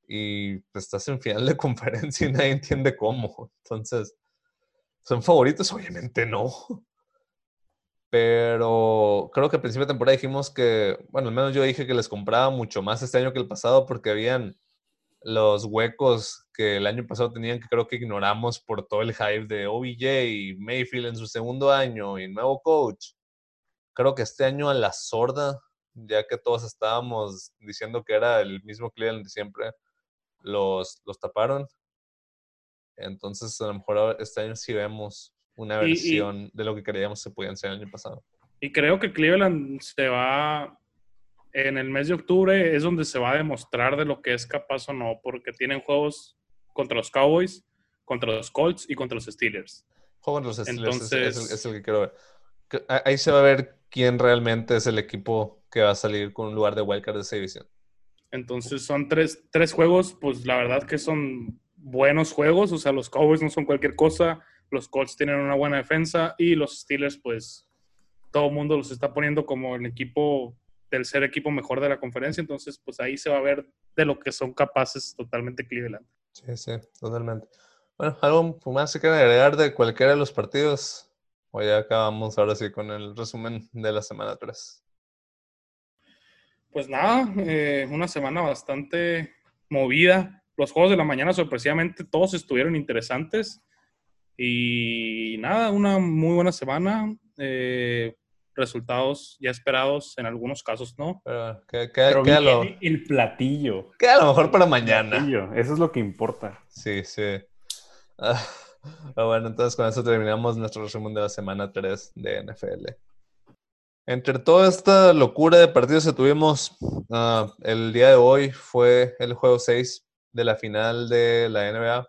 y pues, estás en final de conferencia y nadie entiende cómo. Entonces, ¿son favoritos? Obviamente no. Pero creo que al principio de temporada dijimos que, bueno, al menos yo dije que les compraba mucho más este año que el pasado porque habían los huecos que el año pasado tenían que creo que ignoramos por todo el hype de OBJ y Mayfield en su segundo año y nuevo coach. Creo que este año a la sorda, ya que todos estábamos diciendo que era el mismo Cleveland de siempre, los, los taparon. Entonces a lo mejor este año sí vemos una Y- y- versión de lo que creíamos que podían ser el año pasado. Y creo que Cleveland se va, en el mes de octubre es donde se va a demostrar de lo que es capaz o no, porque tienen juegos contra los Cowboys, contra los Colts y contra los Steelers. Juego contra los Steelers es- es, el- Entonces- es el que quiero ver. Ahí se va a ver quién realmente es el equipo que va a salir con un lugar de wildcard de esa división. Entonces son tres, tres juegos, pues la verdad que son buenos juegos, o sea, los Cowboys no son cualquier cosa, los Colts tienen una buena defensa y los Steelers, pues todo el mundo los está poniendo como el equipo, tercer equipo mejor de la conferencia, entonces pues ahí se va a ver de lo que son capaces totalmente Cleveland. Sí, sí, totalmente. Bueno, ¿algo más que quieran agregar de cualquiera de los partidos? O ya acabamos ahora sí con el resumen de la semana 3. Pues nada, eh, una semana bastante movida. Los juegos de la mañana sorpresivamente todos estuvieron interesantes. Y nada, una muy buena semana. eh, resultados ya esperados, en algunos casos no. Pero que- que- Pero queda, lo, el platillo. queda lo mejor para mañana. Platillo, Eso es lo que importa. Sí, sí. Ah, bueno, entonces con eso terminamos nuestro resumen de la semana 3 de NFL. Entre toda esta locura de partidos que tuvimos, ah, el día de hoy fue el juego 6 de la final de la NBA,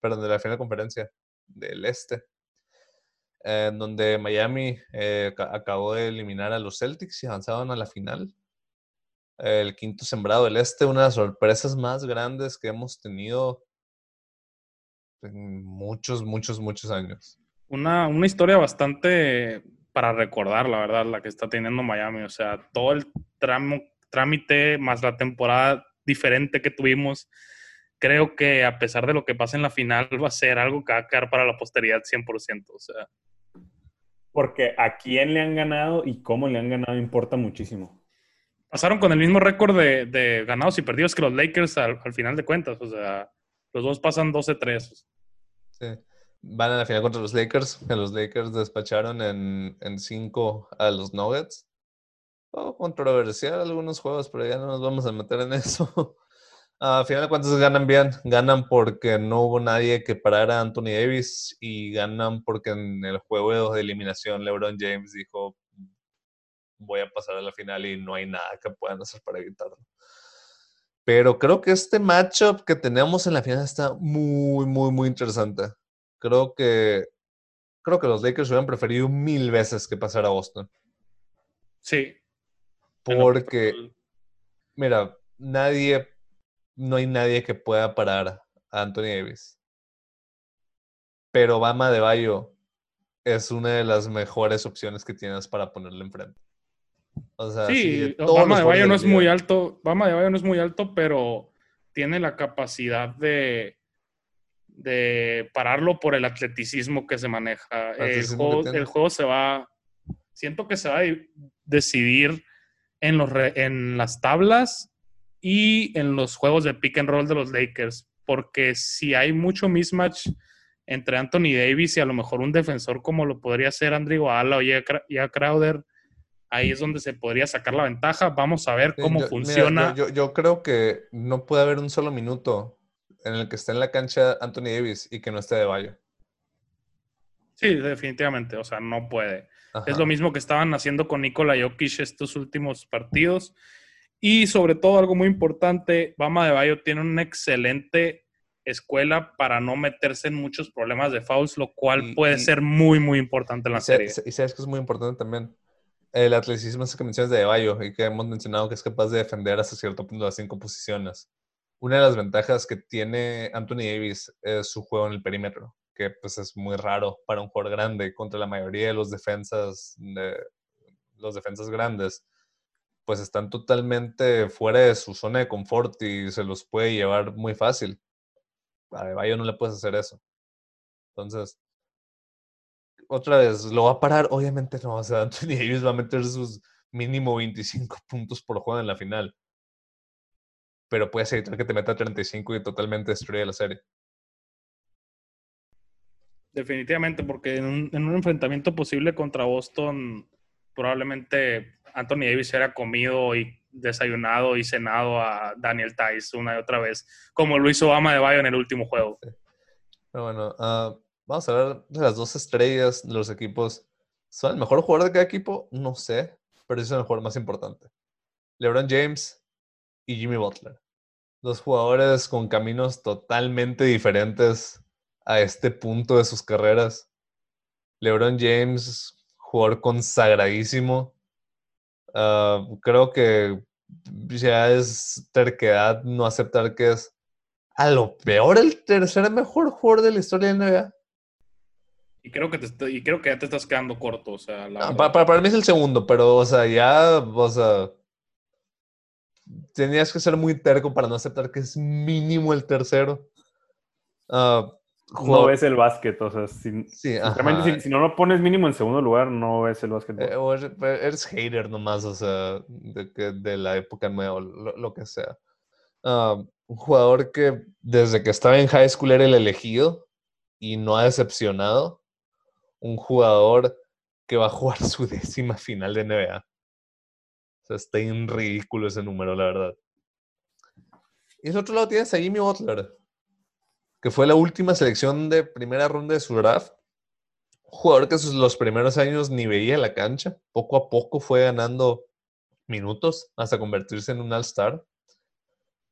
perdón, de la final de conferencia del Este, en donde Miami eh, ca- acabó de eliminar a los Celtics y avanzaban a la final. El quinto sembrado del Este, una de las sorpresas más grandes que hemos tenido en muchos, muchos, muchos años. Una, una historia bastante para recordar, la verdad, la que está teniendo Miami. O sea, todo el tramo, trámite más la temporada diferente que tuvimos, creo que a pesar de lo que pase en la final, va a ser algo que va a quedar para la posteridad 100%. O sea, Porque a quién le han ganado y cómo le han ganado importa muchísimo. pasaron con el mismo récord de, de ganados y perdidos que los Lakers al, al final de cuentas. O sea, los dos pasan 12-3. Sí. Van a la final contra los Lakers, que los Lakers despacharon en, en cinco a los Nuggets. Oh, controversial algunos juegos, pero ya no nos vamos a meter en eso. A final de cuentas ganan bien, ganan porque no hubo nadie que parara a Anthony Davis y ganan porque en el juego de eliminación LeBron James dijo voy a pasar a la final y no hay nada que puedan hacer para evitarlo. Pero creo que este matchup que tenemos en la final está muy, muy, muy interesante. Creo que creo que los Lakers hubieran preferido mil veces que pasar a Boston. Sí. Porque, mira, nadie, no hay nadie que pueda parar a Anthony Davis. Pero Bama de Bayo es una de las mejores opciones que tienes para ponerle enfrente. O sea, Sí, todos Bama de Bayo no es muy alto, Bama de Bayo no es muy alto, pero tiene la capacidad de, de pararlo por el atleticismo que se maneja. El juego, el juego se va, siento que se va a di- decidir en, los re- en las tablas y en los juegos de pick and roll de los Lakers, porque si hay mucho mismatch entre Anthony Davis y a lo mejor un defensor como lo podría ser Andrew Iguodala o Jae Crowder, ahí es donde se podría sacar la ventaja. Vamos a ver Sí, cómo mira, funciona. yo, yo- yo creo que no puede haber un solo minuto en el que esté en la cancha Anthony Davis y que no esté de Bayo. Sí, definitivamente, o sea, no puede. Ajá. Es lo mismo que estaban haciendo con Nikola Jokic estos últimos partidos. Y sobre todo, algo muy importante, Bama de Bayo tiene una excelente escuela para no meterse en muchos problemas de fouls, lo cual Y- puede y- ser muy, muy importante en la Y serie. y sabes que es muy importante también. El atleticismo que mencionas de Bayo y que hemos mencionado que es capaz de defender hasta cierto punto las cinco posiciones. Una de las ventajas que tiene Anthony Davis es su juego en el perímetro, que pues es muy raro para un jugador grande contra la mayoría de los defensas, de, los defensas grandes, pues están totalmente fuera de su zona de confort y se los puede llevar muy fácil. A Bayo no le puedes hacer eso. Entonces, otra vez, ¿lo va a parar? Obviamente no. O sea, Anthony Davis va a meter sus mínimo 25 puntos por juego en la final. Pero puedes evitar que te meta 35 y totalmente destruya la serie. Definitivamente, porque en un, en un enfrentamiento posible contra Boston, probablemente Anthony Davis era comido y desayunado y cenado a Daniel Tice una y otra vez, como lo hizo Bama de Bayo en el último juego. Pero bueno, ah, vamos a hablar de las dos estrellas de los equipos. ¿Son el mejor jugador de cada equipo? No sé, pero son el jugador más importante. LeBron James y Jimmy Butler. Dos jugadores con caminos totalmente diferentes a este punto de sus carreras. LeBron James, jugador consagradísimo. Ah, creo que ya es terquedad no aceptar que es a lo peor el tercer mejor jugador de la historia de la NBA. Y creo que, te, y creo que ya te estás quedando corto. O sea, la No, verdad. pa- pa- para, mí es el segundo, pero, o sea, ya, o sea, tenías que ser muy terco para no aceptar que es mínimo el tercero. Ah, No ves el básquet, o sea, si, Sí, si, si no lo pones mínimo en segundo lugar, no ves el básquet. Eh, o eres, eres hater nomás, o sea, de, la época nueva, lo, lo que sea. Ah, un jugador que desde que estaba en high school era el elegido y no ha decepcionado. Un jugador que va a jugar su décima final de NBA. Está en ridículo ese número, la verdad. Y del otro lado tienes a Jimmy Butler, que fue la última selección de primera ronda de su draft jugador que sus, los primeros años ni veía la cancha, poco a poco fue ganando minutos hasta convertirse en un All-Star.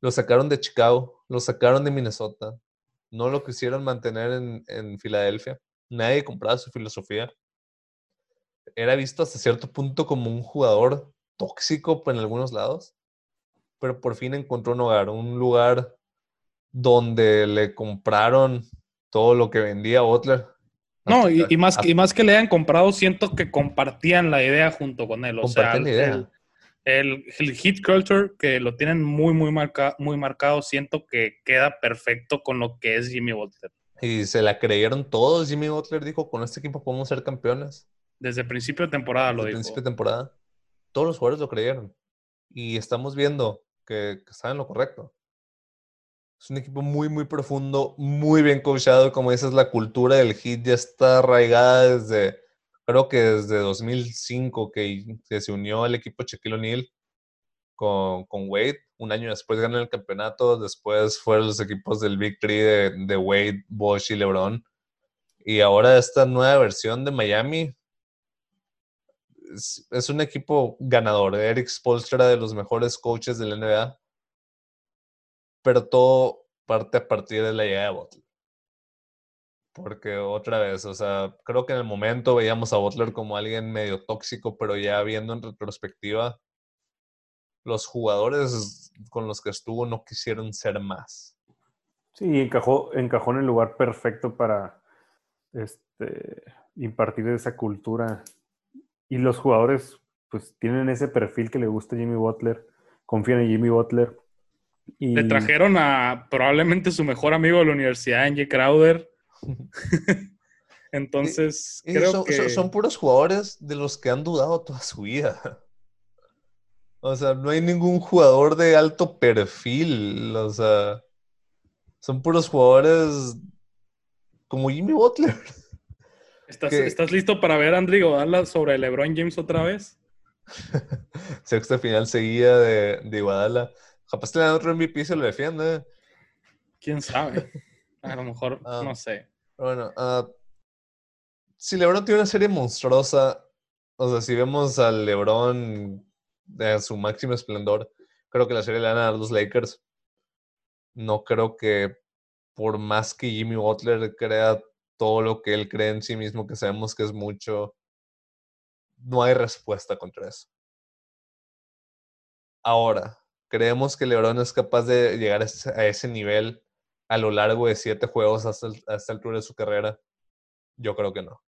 Lo sacaron de Chicago, lo sacaron de Minnesota, no lo quisieron mantener en, en Filadelfia, nadie compraba su filosofía. Era visto hasta cierto punto como un jugador tóxico en algunos lados, pero por fin encontró un hogar, un lugar donde le compraron todo lo que vendía Butler. No, y, más, y más que le hayan comprado, siento que compartían la idea junto con él. O sea, Compartían la idea. el, el, el hit culture que lo tienen muy, muy, marca, muy marcado, siento que queda perfecto con lo que es Jimmy Butler. Y se la creyeron todos. Jimmy Butler dijo, con este equipo podemos ser campeones. Desde principio de temporada lo Desde dijo. principio de temporada. Todos los jugadores lo creyeron. Y estamos viendo que, que están en lo correcto. Es un equipo muy, muy profundo, muy bien coachado. Como dices, la cultura del hit ya está arraigada desde, creo que desde 2005 que, se unió al equipo Shaquille O'Neal con, Wade. Un año después ganó el campeonato. Después fueron los equipos del Big Three de, de Wade, Bosch y LeBron. Y ahora esta nueva versión de Miami es, un equipo ganador. Eric Spoelstra era de los mejores coaches de la NBA. Pero todo parte a partir de la llegada de Butler. Porque otra vez, o sea, creo que en el momento veíamos a Butler como alguien medio tóxico, pero ya viendo en retrospectiva, los jugadores con los que estuvo no quisieron ser más. Sí, encajó, encajó en el lugar perfecto para este, impartir esa cultura. Y los jugadores, pues, tienen ese perfil que le gusta a Jimmy Butler, confían en Jimmy Butler. Y Le trajeron a probablemente su mejor amigo de la universidad, Angie Crowder. Entonces, Y creo son, que... son- son puros jugadores de los que han dudado toda su vida. O sea, no hay ningún jugador de alto perfil. O sea, son puros jugadores como Jimmy Butler. ¿Estás, que- ¿Estás listo para ver a Andrew Godala sobre LeBron James otra vez? Sexta final seguida de, de Iguadala. Capaz te dan otro MVP y se lo defiende. ¿Quién sabe? A lo mejor, Ah. no sé. Bueno, ah, si LeBron tiene una serie monstruosa, o sea, si vemos al LeBron en su máximo esplendor, creo que la serie le van a dar los Lakers. No creo que por más que Jimmy Butler crea todo lo que él cree en sí mismo, que sabemos que es mucho, no hay respuesta contra eso. Ahora, ¿creemos que LeBron es capaz de llegar a ese, nivel a lo largo de siete juegos hasta, el- hasta el altura de su carrera? Yo creo que no.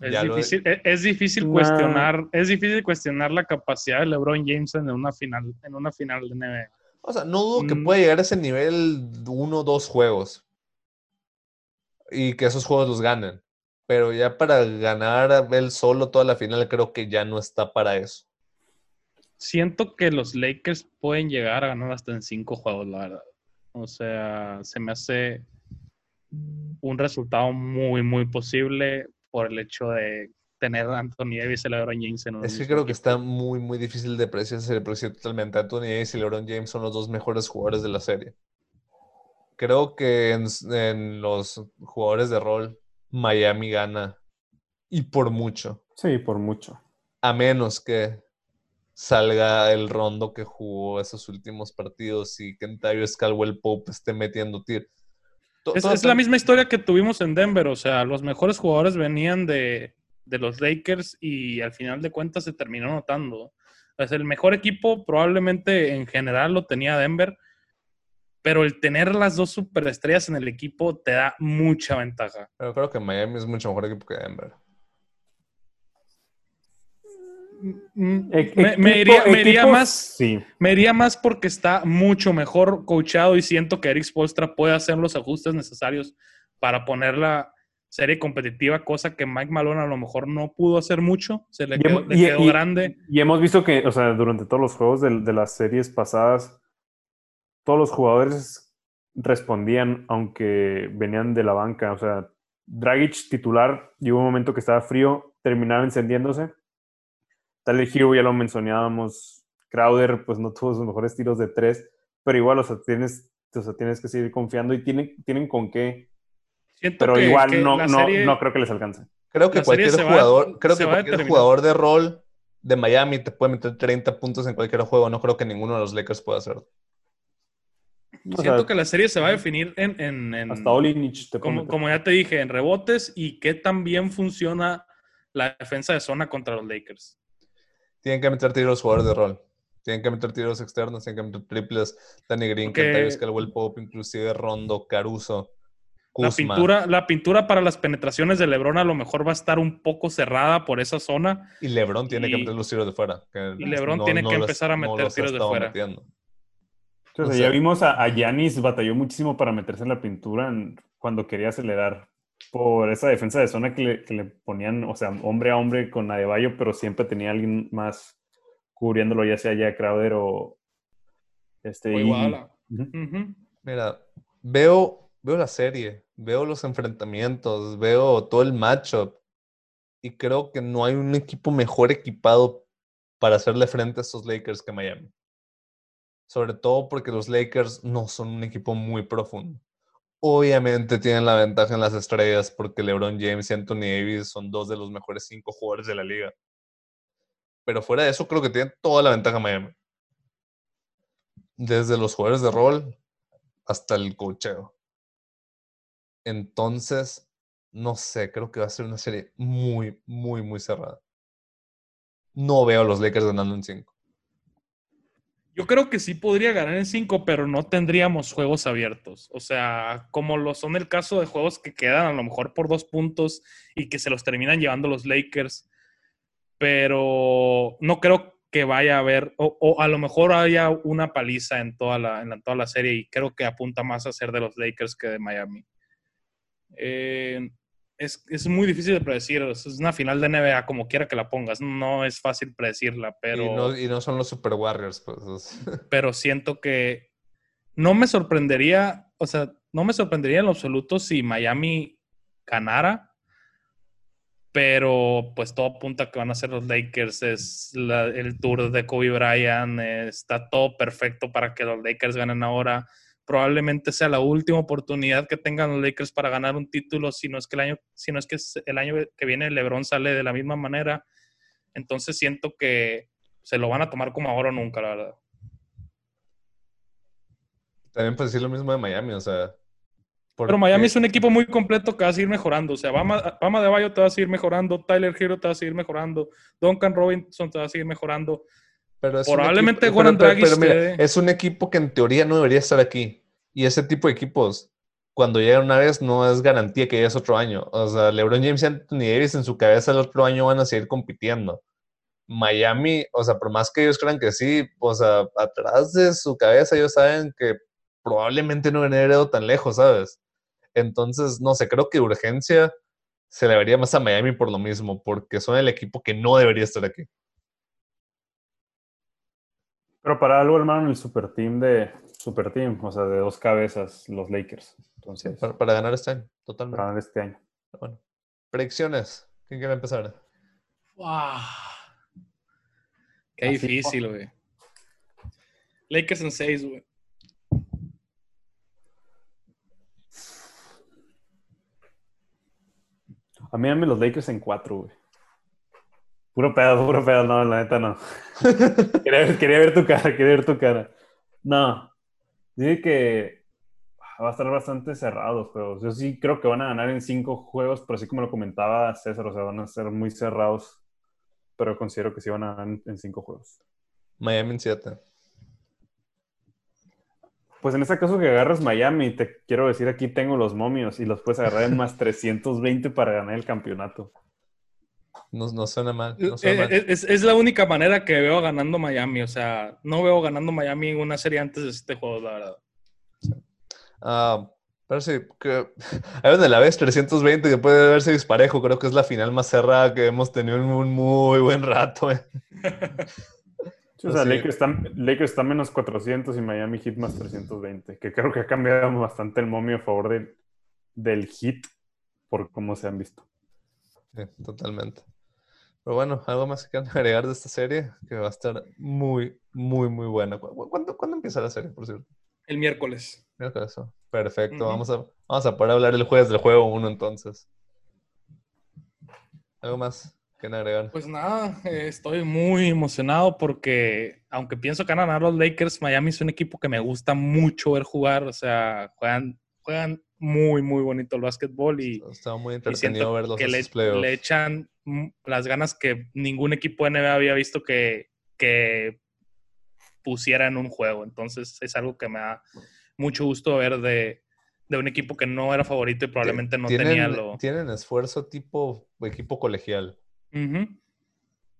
Es difícil, e- es difícil Nah. cuestionar, es difícil cuestionar la capacidad de LeBron James en una final, en una final de NBA. O sea, no dudo que Mm. pueda llegar a ese nivel uno o dos juegos. Y que esos juegos los ganen. Pero ya para ganar a él solo toda la final, creo que ya no está para eso. Siento que los Lakers pueden llegar a ganar hasta en cinco juegos, la verdad. O sea, se me hace un resultado muy, muy posible por el hecho de tener a Anthony Davis y LeBron James en un Es que creo que está muy, muy difícil de apreciar, se aprecia totalmente. Anthony Davis y LeBron James son los dos mejores jugadores de la serie. Creo que en, los jugadores de rol, Miami gana. Y por mucho. Sí, por mucho. A menos que salga el rondo que jugó esos últimos partidos y Kentavious Caldwell Pope esté metiendo tir. To- Es, la misma historia que tuvimos en Denver, o sea, los mejores jugadores venían de, de los Lakers y al final de cuentas se terminó notando. Es el mejor equipo probablemente en general lo tenía Denver, pero el tener las dos superestrellas en el equipo te da mucha ventaja. Pero creo que Miami es mucho mejor equipo que Denver. Mm, E- Me, iría, me iría equipos, más, Sí. me iría más porque está mucho mejor coachado y siento que Eric Spolstra puede hacer los ajustes necesarios para poner la serie competitiva, cosa que Mike Malone a lo mejor no pudo hacer mucho, se le Y quedó, hemo- le y- quedó y- grande. Y hemos visto que, o sea, durante todos los juegos de, de las series pasadas, todos los jugadores respondían aunque venían de la banca. O sea, Dragic titular, llegó un momento que estaba frío, terminaba encendiéndose. Tal Hero ya lo mencionábamos. Crowder, pues no tuvo sus mejores tiros de tres, pero igual, o sea, tienes, o sea, tienes que seguir confiando y tienen, tienen con qué, Siento pero que- igual que no, no, serie- no creo que les alcance. Creo que cualquier va- jugador, creo que cualquier jugador de rol de Miami te puede meter 30 puntos en cualquier juego. No creo que ninguno de los Lakers pueda hacerlo. O Siento sea, que la serie se va a definir en, en- en- hasta Olinich te como, como ya te dije, en rebotes y qué tan bien funciona la defensa de zona contra los Lakers. Tienen que meter tiros jugadores de rol. Tienen que meter tiros externos, tienen que meter triples. Danny Green, Porque- Kentavious Caldwell Pope, inclusive Rondo, Caruso, La pintura, la pintura para las penetraciones de LeBron a lo mejor va a estar un poco cerrada por esa zona. Y LeBron tiene que meter los tiros de fuera. que y LeBron tiene que los- empezar a no meter tiros de fuera. metiendo. O sea, ya vimos a, Giannis batalló muchísimo para meterse en la pintura en- cuando quería acelerar por esa defensa de zona que le, que le ponían, o sea, hombre a hombre con Adebayo, pero siempre tenía alguien más cubriéndolo, ya sea ya Crowder o este. O y-. Mira, veo, veo la serie, veo los enfrentamientos, veo todo el matchup. Y creo que no hay un equipo mejor equipado para hacerle frente a estos Lakers que Miami. Sobre todo porque los Lakers no son un equipo muy profundo. Obviamente tienen la ventaja en las estrellas porque LeBron James y Anthony Davis son dos de los mejores cinco jugadores de la liga. Pero fuera de eso, creo que tienen toda la ventaja Miami. Desde los jugadores de rol hasta el cocheo. Entonces, no sé, creo que va a ser una serie muy, muy, muy cerrada. No veo a los Lakers ganando en 5. Yo creo que sí podría ganar en 5, pero no tendríamos juegos abiertos. O sea, como lo son el caso de juegos que quedan a lo mejor por dos puntos y que se los terminan llevando los Lakers. Pero no creo que vaya a haber, o, o a lo mejor haya una paliza en toda, la, en la- toda la serie y creo que apunta más a ser de los Lakers que de Miami. Eh, es, es muy difícil de predecir. Es una final de NBA, como quiera que la pongas. No es fácil predecirla, pero Y, no, y no son los Super Warriors, pues. es- pero siento que no me sorprendería, o sea, no me sorprendería en lo absoluto si Miami ganara, pero pues todo apunta a que van a ser los Lakers. Es el tour de Kobe Bryant, está todo perfecto para que los Lakers ganen ahora. Probablemente sea la última oportunidad que tengan los Lakers para ganar un título, si no es que el año, si no es que el año que viene LeBron sale de la misma manera. Entonces siento que se lo van a tomar como ahora o nunca, la verdad. También puedes decir lo mismo de Miami, o sea, pero Miami es un equipo muy completo que va a seguir mejorando. O sea, Bama, de Bayo te va a seguir mejorando, Tyler Hero te va a seguir mejorando, Duncan Robinson te va a seguir mejorando. Pero Probablemente Goran es un equipo que en teoría no debería estar aquí. Y ese tipo de equipos, cuando llegan una vez, no es garantía que llegues otro año. O sea, LeBron James y Anthony Davis en su cabeza el otro año van a seguir compitiendo. Miami, o sea, por más que ellos crean que sí, o sea, atrás de su cabeza ellos saben que probablemente no hubieran ido tan lejos, ¿sabes? Entonces, no sé, creo que urgencia se le vería más a Miami por lo mismo, porque son el equipo que no debería estar aquí. Pero para algo, hermano, el super team de super team, o sea, de dos cabezas, los Lakers. Entonces, para, ganar este año, totalmente. Para ganar este año. Bueno, predicciones. ¿Quién quiere empezar? Wow. Qué difícil, güey. Lakers en seis, güey. A mí dame los Lakers en cuatro, güey. Puro pedo, puro pedo. No, la neta no. quería, ver tu cara, quería ver tu cara. No. Dije que va a estar bastante cerrado los juegos. Yo sí creo que van a ganar en cinco juegos, pero así como lo comentaba César, o sea, van a ser muy cerrados. Pero considero que sí van a ganar en cinco juegos. Miami en siete. Pues en este caso que agarras Miami, te quiero decir, aquí tengo los momios y los puedes agarrar en más 320 para ganar el campeonato. No, suena mal. Eh, eh, es, la única manera que veo ganando Miami. O sea, no veo ganando Miami en una serie antes de este juego, la verdad. Ah, pero sí, que ahí donde la ves 320 que puede verse disparejo. Creo que es la final más cerrada que hemos tenido en un muy buen rato. Eh. o sea, Lakers está, menos 400 y Miami Heat más 320, que creo que ha cambiado bastante el momio a favor del, del Heat por cómo se han visto. Sí, totalmente. Pero bueno, algo más que quieran agregar de esta serie, que va a estar muy, muy, muy buena. ¿Cuándo, empieza la serie, por cierto? El miércoles. Miércoles, oh, perfecto. vamos, a, vamos a poder hablar el jueves del juego uno entonces. ¿Algo más? Pues nada, eh, estoy muy emocionado porque, aunque pienso que van a ganar los Lakers, Miami es un equipo que me gusta mucho ver jugar. O sea, juegan, juegan muy, muy bonito el básquetbol y. Estaba muy entretenido verlos que le, le, echan las ganas que ningún equipo de NBA había visto que, que pusiera en un juego. Entonces, es algo que me da mucho gusto ver de, de un equipo que no era favorito y probablemente no tenía lo. Tienen esfuerzo tipo equipo colegial.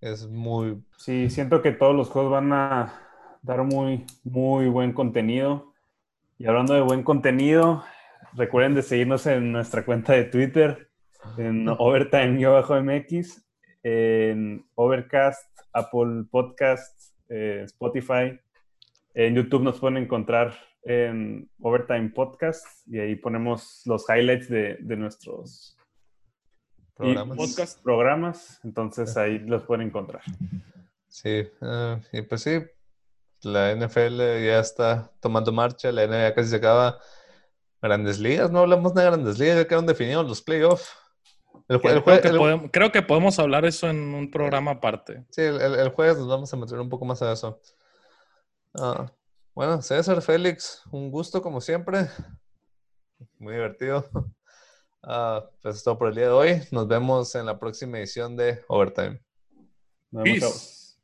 Es muy... Sí, siento que todos los juegos van a dar muy, muy buen contenido. Y hablando de buen contenido, recuerden de seguirnos en nuestra cuenta de Twitter, en Overtime-MX, en Overcast, Apple Podcasts, eh, Spotify. En YouTube nos pueden encontrar en Overtime Podcast y ahí ponemos los highlights de, de nuestros programas. podcast, programas, entonces ahí los pueden encontrar. Sí, ah, y pues sí, la NFL ya está tomando marcha, la NBA casi se acaba. Grandes ligas, no hablamos de grandes ligas, ya quedaron definidos los playoffs. Creo, que podemos hablar eso en un programa aparte. Sí, el, jueves nos vamos a meter un poco más a eso. Ah, bueno, César, Félix, un gusto como siempre. Muy divertido. Uh, pues es todo por el día de hoy. Nos vemos en la próxima edición de Overtime. Peace.